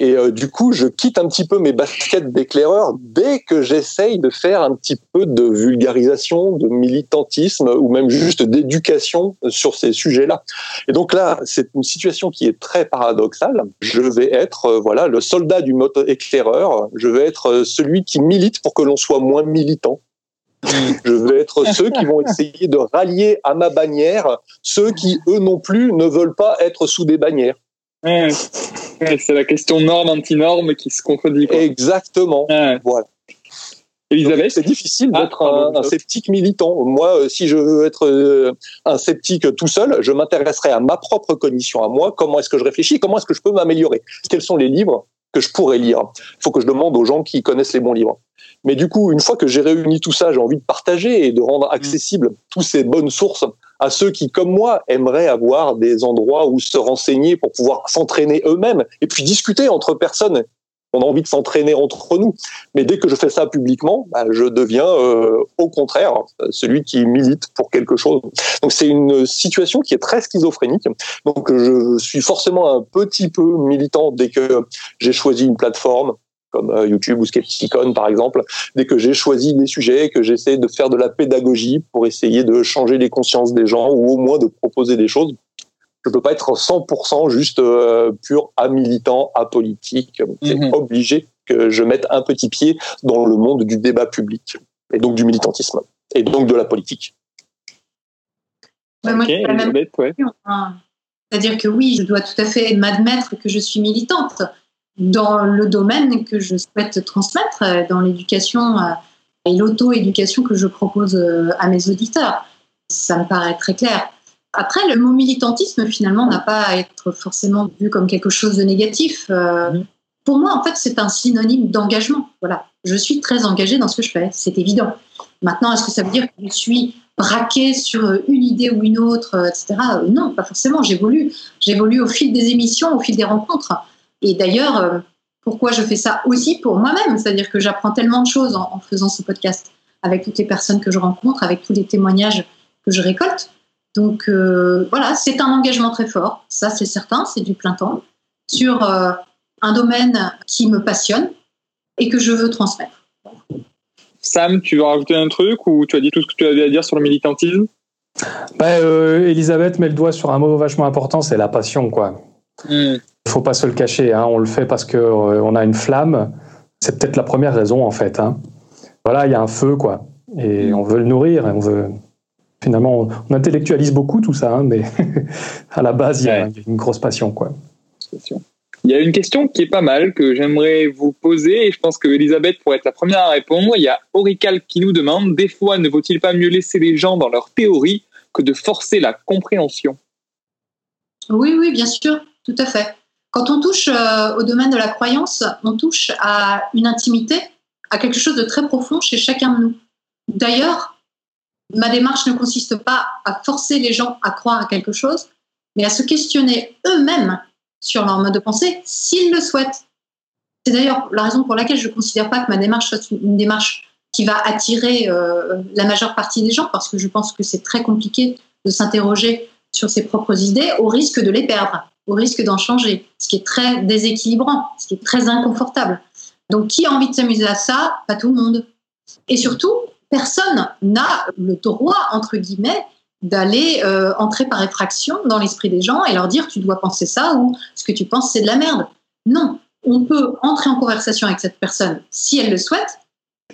Et euh, du coup, je quitte un petit peu mes baskets d'éclaireur dès que j'essaye de faire un petit peu de vulgarisation, de militantisme ou même juste d'éducation sur ces sujets-là. Et donc là, c'est une situation qui est très paradoxale. Je vais être euh, voilà le soldat du mode éclaireur. Je vais être euh, celui qui milite pour que l'on soit moins militant. Je vais être ceux qui vont essayer de rallier à ma bannière ceux qui, eux non plus, ne veulent pas être sous des bannières c'est la question norme-anti-norme qui se contredit. Exactement. Voilà. Elisabeth C'est difficile ah, d'être un, sceptique militant. Moi, euh, si je veux être euh, un sceptique tout seul, je m'intéresserai à ma propre cognition, à moi. Comment est-ce que je réfléchis? Comment est-ce que je peux m'améliorer? Quels sont les livres que je pourrais lire? Il faut que je demande aux gens qui connaissent les bons livres. Mais du coup, une fois que j'ai réuni tout ça, j'ai envie de partager et de rendre accessibles toutes ces bonnes sources à ceux qui, comme moi, aimeraient avoir des endroits où se renseigner pour pouvoir s'entraîner eux-mêmes et puis discuter entre personnes. On a envie de s'entraîner entre nous. Mais dès que je fais ça publiquement, bah, je deviens euh, au contraire celui qui milite pour quelque chose. Donc c'est une situation qui est très schizophrénique. Donc je suis forcément un petit peu militant dès que j'ai choisi une plateforme, comme euh, YouTube ou Skepticon par exemple, dès que j'ai choisi des sujets, que j'essaie de faire de la pédagogie pour essayer de changer les consciences des gens ou au moins de proposer des choses. Je peux pas être 100% juste euh, pur à militant, à politique. C'est mhm. obligé que je mette un petit pied dans le monde du débat public et donc du militantisme et donc de la politique. Hein. C'est-à-dire que oui, je dois tout à fait m'admettre que je suis militante dans le domaine que je souhaite transmettre, euh, dans l'éducation euh, et l'auto-éducation que je propose euh, à mes auditeurs. Ça me paraît très clair. Après, le mot militantisme, finalement, n'a pas à être forcément vu comme quelque chose de négatif. Mhm. Pour moi, en fait, c'est un synonyme d'engagement. Voilà. Je suis très engagée dans ce que je fais, c'est évident. Maintenant, est-ce que ça veut dire que je suis braquée sur une idée ou une autre, etc. Non, pas forcément. J'évolue. J'évolue au fil des émissions, au fil des rencontres. Et d'ailleurs, euh, pourquoi je fais ça aussi pour moi-même? C'est-à-dire que j'apprends tellement de choses en, faisant ce podcast, avec toutes les personnes que je rencontre, avec tous les témoignages que je récolte. Donc euh, voilà, c'est un engagement très fort, ça c'est certain, c'est du plein temps, sur euh, un domaine qui me passionne et que je veux transmettre. Sam, tu veux rajouter un truc ou tu as dit tout ce que tu avais à dire sur le militantisme? Bah, Elisabeth met le doigt sur un mot vachement important, c'est la passion. quoi. Hmm. Il faut pas se le cacher, hein. on le fait parce qu'on euh, a une flamme. C'est peut-être la première raison en fait. Hein. Voilà, il y a un feu quoi, et mm. on veut le nourrir. on veut. Finalement, on, intellectualise beaucoup tout ça, hein, mais à la base, il y, a, une grosse passion quoi. Il y a une question qui est pas mal que j'aimerais vous poser et je pense que Elisabeth pourrait être la première à répondre. Il y a Orical qui nous demande des fois ne vaut-il pas mieux laisser les gens dans leur théorie que de forcer la compréhension? Oui, oui, bien sûr, tout à fait. Quand on touche euh, au domaine de la croyance, on touche à une intimité, à quelque chose de très profond chez chacun de nous. D'ailleurs, ma démarche ne consiste pas à forcer les gens à croire à quelque chose, mais à se questionner eux-mêmes sur leur mode de pensée s'ils le souhaitent. C'est d'ailleurs la raison pour laquelle je ne considère pas que ma démarche soit une démarche qui va attirer euh, la majeure partie des gens, parce que je pense que c'est très compliqué de s'interroger sur ses propres idées au risque de les perdre au risque d'en changer, ce qui est très déséquilibrant, ce qui est très inconfortable. Donc, qui a envie de s'amuser à ça? Pas tout le monde. Et surtout, personne n'a le droit, entre guillemets, d'aller euh, entrer par effraction dans l'esprit des gens et leur dire tu dois penser ça ou ce que tu penses c'est de la merde. Non, on peut entrer en conversation avec cette personne si elle le souhaite.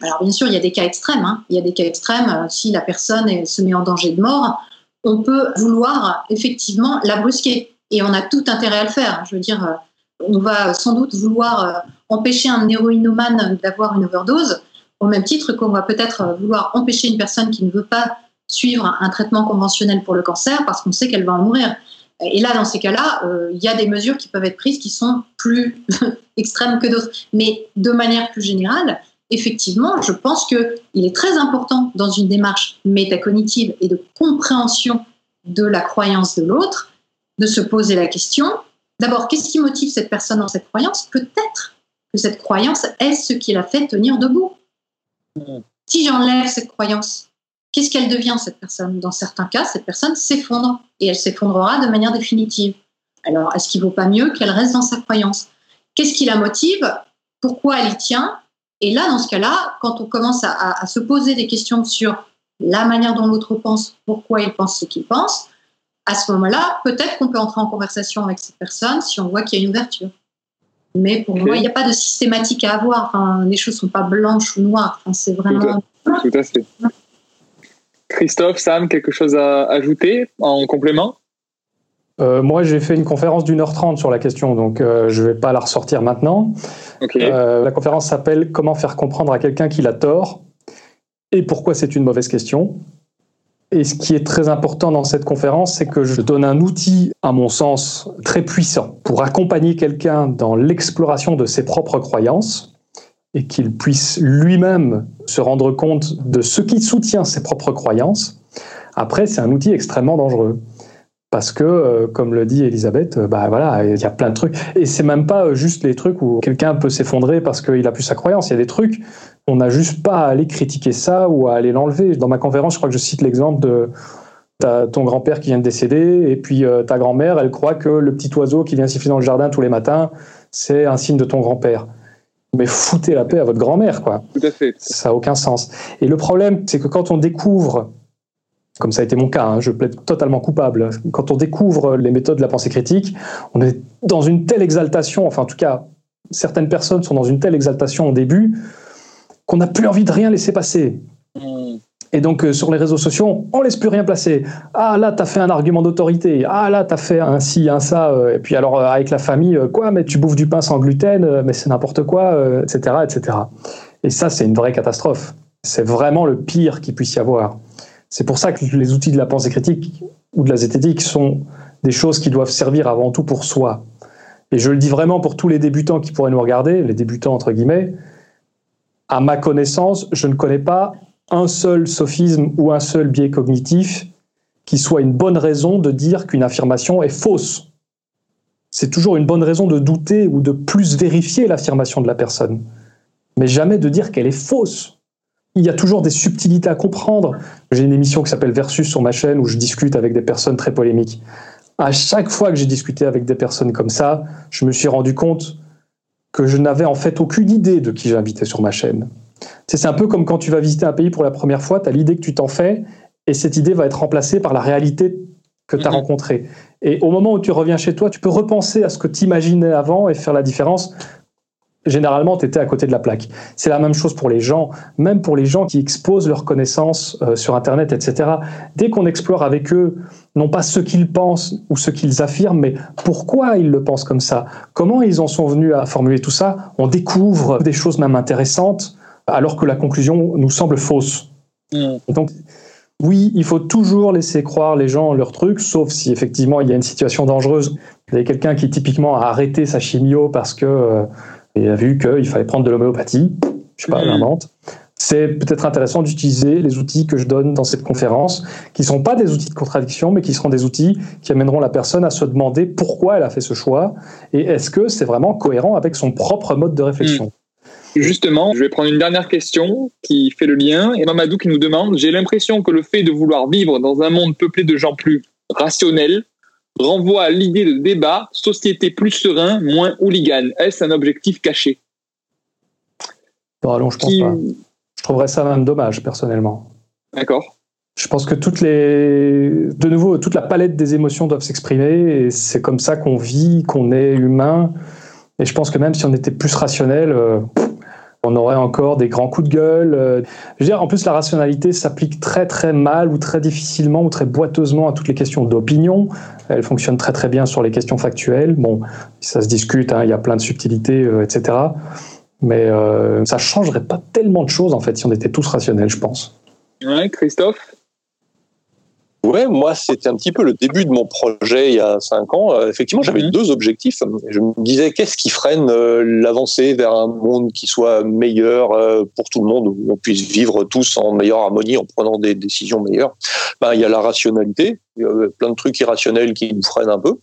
Alors bien sûr, il y a des cas extrêmes. Hein. Il y a des cas extrêmes. Euh, si la personne se met en danger de mort, on peut vouloir effectivement la brusquer. Et on a tout intérêt à le faire. Je veux dire, euh, on va sans doute vouloir euh, empêcher un héroïnomane d'avoir une overdose, au même titre qu'on va peut-être euh, vouloir empêcher une personne qui ne veut pas suivre un traitement conventionnel pour le cancer parce qu'on sait qu'elle va en mourir. Et là, dans ces cas-là, il y a des mesures qui peuvent être prises qui sont plus extrêmes que d'autres. Mais de manière plus générale, effectivement, je pense qu'il est très important dans une démarche métacognitive et de compréhension de la croyance de l'autre, de se poser la question, d'abord, qu'est-ce qui motive cette personne dans cette croyance? Peut-être que cette croyance est ce qui l'a fait tenir debout. Hmm. Si j'enlève cette croyance, qu'est-ce qu'elle devient, cette personne? Dans certains cas, cette personne s'effondre et elle s'effondrera de manière définitive. Alors, est-ce qu'il ne vaut pas mieux qu'elle reste dans sa croyance? Qu'est-ce qui la motive? Pourquoi elle y tient? Et là, dans ce cas-là, quand on commence à, se poser des questions sur la manière dont l'autre pense, pourquoi il pense ce qu'il pense, à ce moment-là, peut-être qu'on peut entrer en conversation avec cette personne si on voit qu'il y a une ouverture. Mais pour moi, il n'y a pas de systématique à avoir. Enfin, les choses ne sont pas blanches ou noires. Enfin, c'est vraiment. Tout à, fait. Christophe, Sam, quelque chose à ajouter en complément? Euh, moi, j'ai fait une conférence d'une heure trente sur la question, donc euh, je ne vais pas la ressortir maintenant. Euh, la conférence s'appelle Comment faire comprendre à quelqu'un qu'il a tort et pourquoi c'est une mauvaise question. Et ce qui est très important dans cette conférence, c'est que je donne un outil, à mon sens, très puissant pour accompagner quelqu'un dans l'exploration de ses propres croyances et qu'il puisse lui-même se rendre compte de ce qui soutient ses propres croyances. Après, c'est un outil extrêmement dangereux. Parce que, euh, comme le dit Elisabeth, euh, bah voilà, il y a plein de trucs. Et c'est même pas juste les trucs où quelqu'un peut s'effondrer parce qu'il a plus sa croyance. Il y a des trucs, on n'a juste pas à aller critiquer ça ou à aller l'enlever. Dans ma conférence, je crois que je cite l'exemple de ton grand-père qui vient de décéder et puis euh, ta grand-mère, elle croit que le petit oiseau qui vient siffler dans le jardin tous les matins, c'est un signe de ton grand-père. Mais foutez la paix à votre grand-mère, quoi. Tout à fait. Ça n'a aucun sens. Et le problème, c'est que quand on découvre comme ça a été mon cas, hein, je plaide totalement coupable. Quand on découvre les méthodes de la pensée critique, on est dans une telle exaltation, enfin en tout cas, certaines personnes sont dans une telle exaltation au début qu'on n'a plus envie de rien laisser passer. Hmm. Et donc euh, sur les réseaux sociaux, on laisse plus rien passer. Ah là, tu as fait un argument d'autorité. Ah là, tu as fait un ci, un ça. Euh, et puis alors euh, avec la famille, quoi, mais tu bouffes du pain sans gluten, mais c'est n'importe quoi, etc., etc. Et ça, c'est une vraie catastrophe. C'est vraiment le pire qu'il puisse y avoir. C'est pour ça que les outils de la pensée critique ou de la zététique sont des choses qui doivent servir avant tout pour soi. Et je le dis vraiment pour tous les débutants qui pourraient nous regarder, les débutants entre guillemets, à ma connaissance, je ne connais pas un seul sophisme ou un seul biais cognitif qui soit une bonne raison de dire qu'une affirmation est fausse. C'est toujours une bonne raison de douter ou de plus vérifier l'affirmation de la personne, mais jamais de dire qu'elle est fausse il y a toujours des subtilités à comprendre. J'ai une émission qui s'appelle Versus sur ma chaîne où je discute avec des personnes très polémiques. À chaque fois que j'ai discuté avec des personnes comme ça, je me suis rendu compte que je n'avais en fait aucune idée de qui j'invitais sur ma chaîne. C'est un peu comme quand tu vas visiter un pays pour la première fois, tu as l'idée que tu t'en fais et cette idée va être remplacée par la réalité que tu as mhm. rencontrée. Et au moment où tu reviens chez toi, tu peux repenser à ce que tu imaginais avant et faire la différence généralement, tu étais à côté de la plaque. C'est la même chose pour les gens, même pour les gens qui exposent leurs connaissances euh, sur Internet, etc. Dès qu'on explore avec eux, non pas ce qu'ils pensent ou ce qu'ils affirment, mais pourquoi ils le pensent comme ça, comment ils en sont venus à formuler tout ça, on découvre des choses même intéressantes, alors que la conclusion nous semble fausse. Mm. Donc, oui, il faut toujours laisser croire les gens leur truc, sauf si effectivement il y a une situation dangereuse. Il y a quelqu'un qui typiquement a arrêté sa chimio parce que euh, et a vu qu'il fallait prendre de l'homéopathie, je sais pas, j'invente. Mm. C'est peut-être intéressant d'utiliser les outils que je donne dans cette conférence, qui ne sont pas des outils de contradiction, mais qui seront des outils qui amèneront la personne à se demander pourquoi elle a fait ce choix et est-ce que c'est vraiment cohérent avec son propre mode de réflexion. Mm. Justement, je vais prendre une dernière question qui fait le lien. Et Mamadou qui nous demande J'ai l'impression que le fait de vouloir vivre dans un monde peuplé de gens plus rationnels renvoie à l'idée de débat, société plus serein, moins hooligan. Est-ce un objectif caché? Non, allons, je pense pas. Je trouverais ça même dommage, personnellement. D'accord. Je pense que toutes les, de nouveau, toute la palette des émotions doivent s'exprimer et c'est comme ça qu'on vit, qu'on est humain. Et je pense que même si on était plus rationnel, euh, on aurait encore des grands coups de gueule. Euh, je veux dire, en plus, la rationalité s'applique très très mal ou très difficilement ou très boiteusement à toutes les questions d'opinion. Elle fonctionne très très bien sur les questions factuelles. Bon, ça se discute, hein, il y a plein de subtilités, euh, etc. Mais euh, ça changerait pas tellement de choses en fait si on était tous rationnels, je pense. Christophe? Ouais, moi, c'était un petit peu le début de mon projet il y a cinq ans. Euh, effectivement, j'avais Mhm. deux objectifs. Je me disais, qu'est-ce qui freine euh, l'avancée vers un monde qui soit meilleur euh, pour tout le monde, où on puisse vivre tous en meilleure harmonie en prenant des décisions meilleures? Ben, Il y a la rationalité, il y a plein de trucs irrationnels qui nous freinent un peu.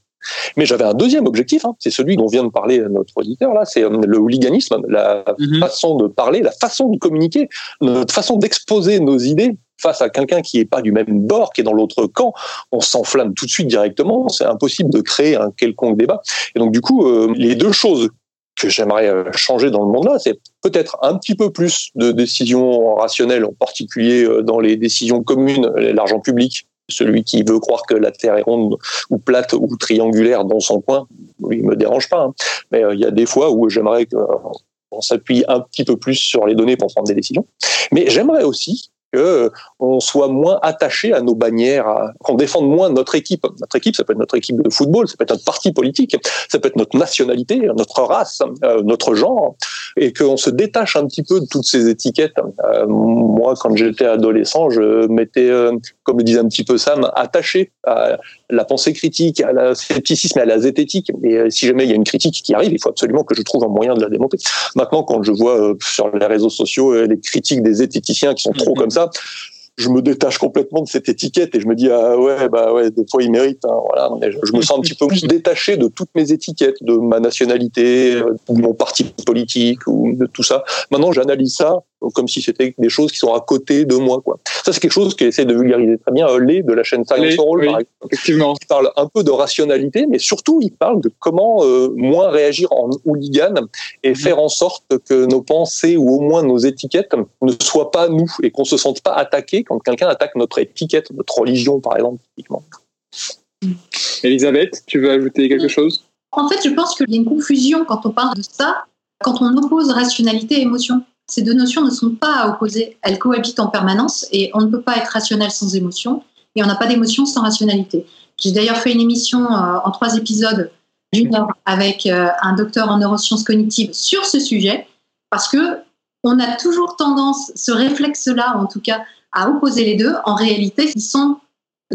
Mais j'avais un deuxième objectif, hein, c'est celui dont vient de parler notre auditeur, là, c'est le hooliganisme, la Mhm. façon de parler, la façon de communiquer, notre façon d'exposer nos idées face à quelqu'un qui est pas du même bord, qui est dans l'autre camp, on s'enflamme tout de suite directement. C'est impossible de créer un quelconque débat. Et donc du coup, euh, les deux choses que j'aimerais euh, changer dans le monde là, c'est peut-être un petit peu plus de décisions rationnelles, en particulier euh, dans les décisions communes, l'argent public. Celui qui veut croire que la Terre est ronde ou plate ou triangulaire dans son coin, il me dérange pas. hein. Mais il y a des fois où j'aimerais qu'on s'appuie un petit peu plus sur les données pour prendre des décisions. Mais j'aimerais aussi que on soit moins attaché à nos bannières, qu'on défende moins notre équipe. Notre équipe, ça peut être notre équipe de football, ça peut être notre parti politique, ça peut être notre nationalité, notre race, euh, notre genre, et qu'on se détache un petit peu de toutes ces étiquettes. Euh, moi, quand j'étais adolescent, je m'étais, euh, comme le disait un petit peu Sam, attaché à la pensée critique, à la scepticisme et à la zététique. Et si jamais il y a une critique qui arrive, il faut absolument que je trouve un moyen de la démonter. Maintenant, quand je vois sur les réseaux sociaux les critiques des zététiciens qui sont trop Mhm. comme ça, je me détache complètement de cette étiquette et je me dis ah ouais bah ouais des fois ils méritent hein, voilà je me sens un petit peu plus détaché de toutes mes étiquettes de ma nationalité euh, de mon parti politique ou de tout ça. Maintenant j'analyse ça comme si c'était des choses qui sont à côté de moi quoi ça c'est quelque chose qu'essaie de vulgariser très bien euh, Lé de la chaîne Science All oui. par exemple Effectivement. il parle un peu de rationalité, mais surtout il parle de comment euh, moins réagir en hooligan et Mhm. faire en sorte que nos pensées ou au moins nos étiquettes ne soient pas nous et qu'on se sente pas attaqué quand quelqu'un attaque notre étiquette, notre religion par exemple. typiquement. Elisabeth, tu veux ajouter quelque chose? En fait, je pense qu'il y a une confusion quand on parle de ça, quand on oppose rationalité et émotion. Ces deux notions ne sont pas opposées, elles cohabitent en permanence et on ne peut pas être rationnel sans émotion et on n'a pas d'émotion sans rationalité. J'ai d'ailleurs fait une émission euh, en trois épisodes d'une heure avec euh, un docteur en neurosciences cognitives sur ce sujet parce que on a toujours tendance, ce réflexe-là en tout cas, à opposer les deux. En réalité, ils sont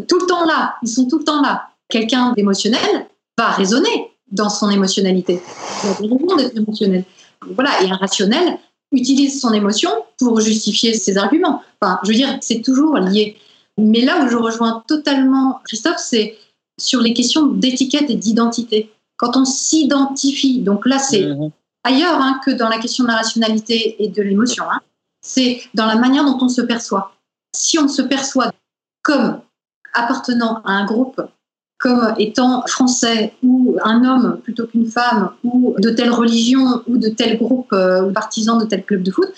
tout le temps là. Ils sont tout le temps là. Quelqu'un d'émotionnel va raisonner dans son émotionnalité. Il a des raisons d'être émotionnel. Voilà, et un rationnel utilise son émotion pour justifier ses arguments. Enfin, je veux dire, c'est toujours lié. Mais là où je rejoins totalement Christophe, c'est sur les questions d'étiquette et d'identité. Quand on s'identifie, donc là, c'est Mhm. ailleurs hein, que dans la question de la rationalité et de l'émotion. hein. C'est dans la manière dont on se perçoit. Si on se perçoit comme appartenant à un groupe, comme étant français ou un homme plutôt qu'une femme, ou de telle religion ou de tel groupe euh, ou partisan de tel club de foot,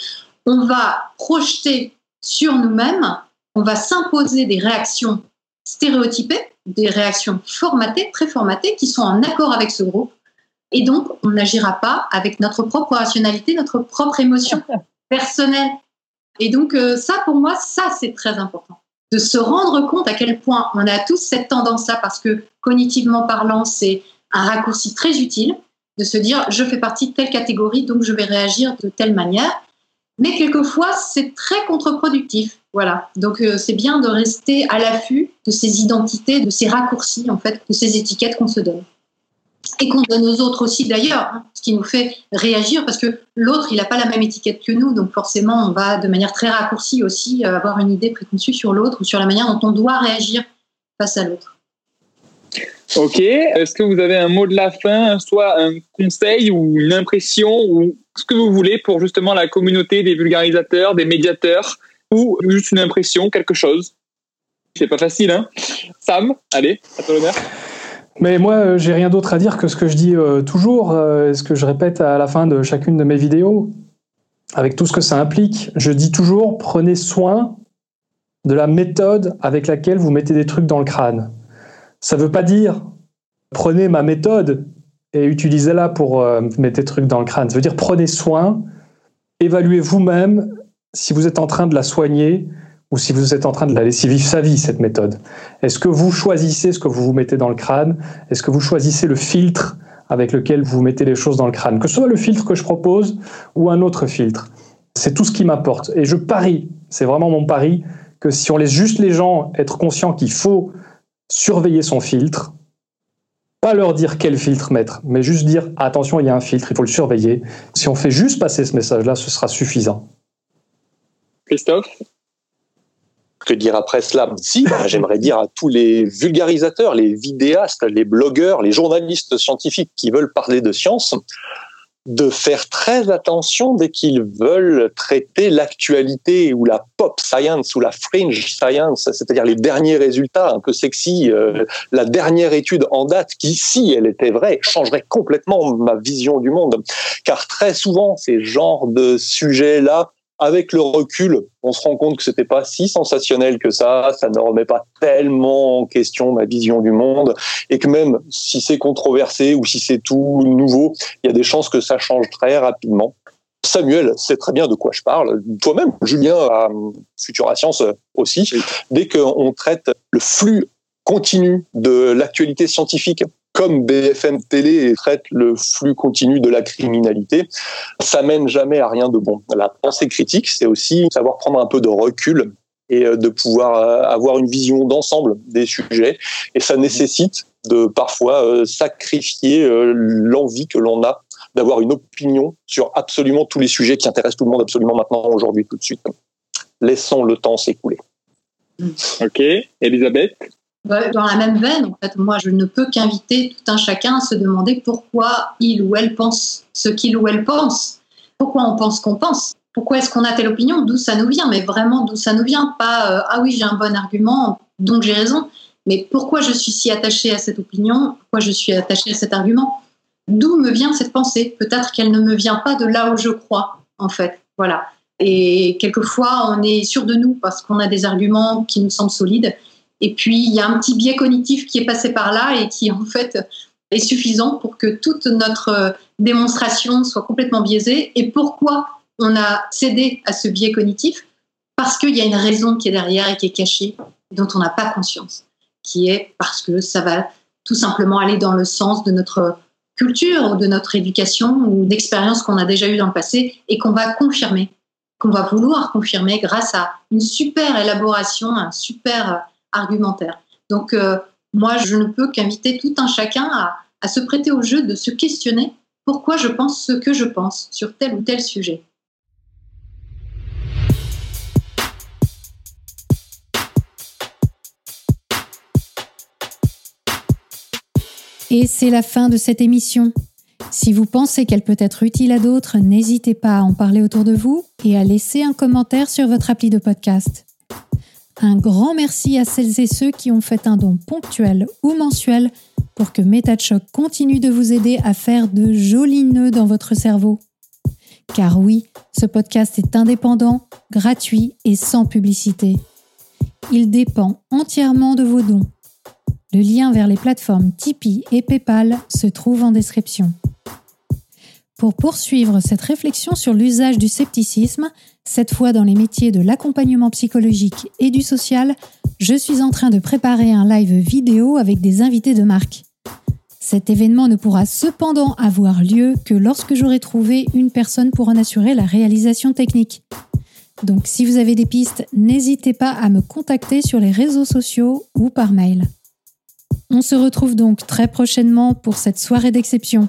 on va projeter sur nous-mêmes, on va s'imposer des réactions stéréotypées, des réactions formatées, très formatées, qui sont en accord avec ce groupe. Et donc, on n'agira pas avec notre propre rationalité, notre propre émotion personnelle. Et donc, euh, ça, pour moi, ça, c'est très important. De se rendre compte à quel point on a tous cette tendance-là, parce que cognitivement parlant, c'est un raccourci très utile, de se dire, je fais partie de telle catégorie, donc je vais réagir de telle manière. Mais quelquefois, c'est très contre-productif. Voilà. Donc, euh, c'est bien de rester à l'affût de ces identités, de ces raccourcis, en fait, de ces étiquettes qu'on se donne et qu'on donne aux autres aussi d'ailleurs, hein, ce qui nous fait réagir parce que l'autre, il n'a pas la même étiquette que nous, donc forcément, on va de manière très raccourcie aussi euh, avoir une idée préconçue sur l'autre ou sur la manière dont on doit réagir face à l'autre. Ok. Est-ce que vous avez un mot de la fin, soit un conseil ou une impression ou ce que vous voulez pour justement la communauté des vulgarisateurs, des médiateurs ou juste une impression, quelque chose? C'est pas facile, hein? Sam, allez, à ton honneur. Mais moi, euh, j'ai rien d'autre à dire que ce que je dis euh, toujours, euh, ce que je répète à la fin de chacune de mes vidéos, avec tout ce que ça implique. Je dis toujours, prenez soin de la méthode avec laquelle vous mettez des trucs dans le crâne. Ça ne veut pas dire, prenez ma méthode et utilisez-la pour mettre des trucs dans le crâne. Ça veut dire, prenez soin, évaluez vous-même si vous êtes en train de la soigner ou si vous êtes en train de la laisser vivre sa vie, cette méthode. Est-ce que vous choisissez ce que vous vous mettez dans le crâne? Est-ce que vous choisissez le filtre avec lequel vous mettez les choses dans le crâne? Que ce soit le filtre que je propose ou un autre filtre. C'est tout ce qui m'importe. Et je parie, c'est vraiment mon pari, que si on laisse juste les gens être conscients qu'il faut surveiller son filtre, pas leur dire quel filtre mettre, mais juste dire attention, il y a un filtre, il faut le surveiller. Si on fait juste passer ce message-là, ce sera suffisant. Christophe? Que dire après cela? Si, bah, j'aimerais dire à tous les vulgarisateurs, les vidéastes, les blogueurs, les journalistes scientifiques qui veulent parler de science, de faire très attention dès qu'ils veulent traiter l'actualité ou la pop science ou la fringe science, c'est-à-dire les derniers résultats un peu sexy, euh, la dernière étude en date qui, si elle était vraie, changerait complètement ma vision du monde. Car très souvent, ces genres de sujets-là avec le recul, on se rend compte que c'était pas si sensationnel que ça, ça ne remet pas tellement en question ma vision du monde, et que même si c'est controversé ou si c'est tout nouveau, il y a des chances que ça change très rapidement. Samuel sait très bien de quoi je parle. Toi-même, Julien, à Futura Science aussi. Dès qu'on traite le flux continu de l'actualité scientifique comme BFM Télé traite le flux continu de la criminalité, ça mène jamais à rien de bon. La pensée critique, c'est aussi savoir prendre un peu de recul et euh, de pouvoir euh, avoir une vision d'ensemble des sujets. Et ça nécessite de parfois euh, sacrifier l'envie que l'on a d'avoir une opinion sur absolument tous les sujets qui intéressent tout le monde absolument maintenant, aujourd'hui, tout de suite. Laissons le temps s'écouler. Ok, Elisabeth? Dans la même veine, en fait, moi, je ne peux qu'inviter tout un chacun à se demander pourquoi il ou elle pense ce qu'il ou elle pense. Pourquoi on pense qu'on pense? Pourquoi est-ce qu'on a telle opinion? D'où ça nous vient? Mais vraiment, d'où ça nous vient? Pas euh, ah oui, j'ai un bon argument, donc j'ai raison. Mais pourquoi je suis si attaché à cette opinion? Pourquoi je suis attaché à cet argument? D'où me vient cette pensée? Peut-être qu'elle ne me vient pas de là où je crois, en fait. Voilà. Et quelquefois, on est sûr de nous parce qu'on a des arguments qui nous semblent solides. Et puis, il y a un petit biais cognitif qui est passé par là et qui, en fait, est suffisant pour que toute notre euh, démonstration soit complètement biaisée. Et pourquoi on a cédé à ce biais cognitif? Parce qu'il y a une raison qui est derrière et qui est cachée, dont on n'a pas conscience, qui est parce que ça va tout simplement aller dans le sens de notre culture ou de notre éducation ou d'expériences qu'on a déjà eues dans le passé et qu'on va confirmer, qu'on va vouloir confirmer grâce à une super élaboration, un super argumentaire. Donc, euh, moi, je ne peux qu'inviter tout un chacun à, à se prêter au jeu de se questionner pourquoi je pense ce que je pense sur tel ou tel sujet. Et c'est la fin de cette émission. Si vous pensez qu'elle peut être utile à d'autres, n'hésitez pas à en parler autour de vous et à laisser un commentaire sur votre appli de podcast. Un grand merci à celles et ceux qui ont fait un don ponctuel ou mensuel pour que MetaChoc continue de vous aider à faire de jolis nœuds dans votre cerveau. Car oui, ce podcast est indépendant, gratuit et sans publicité. Il dépend entièrement de vos dons. Le lien vers les plateformes Tipeee et PayPal se trouve en description. Pour poursuivre cette réflexion sur l'usage du scepticisme, cette fois dans les métiers de l'accompagnement psychologique et du social, je suis en train de préparer un live vidéo avec des invités de marque. Cet événement ne pourra cependant avoir lieu que lorsque j'aurai trouvé une personne pour en assurer la réalisation technique. Donc si vous avez des pistes, n'hésitez pas à me contacter sur les réseaux sociaux ou par mail. On se retrouve donc très prochainement pour cette soirée d'exception.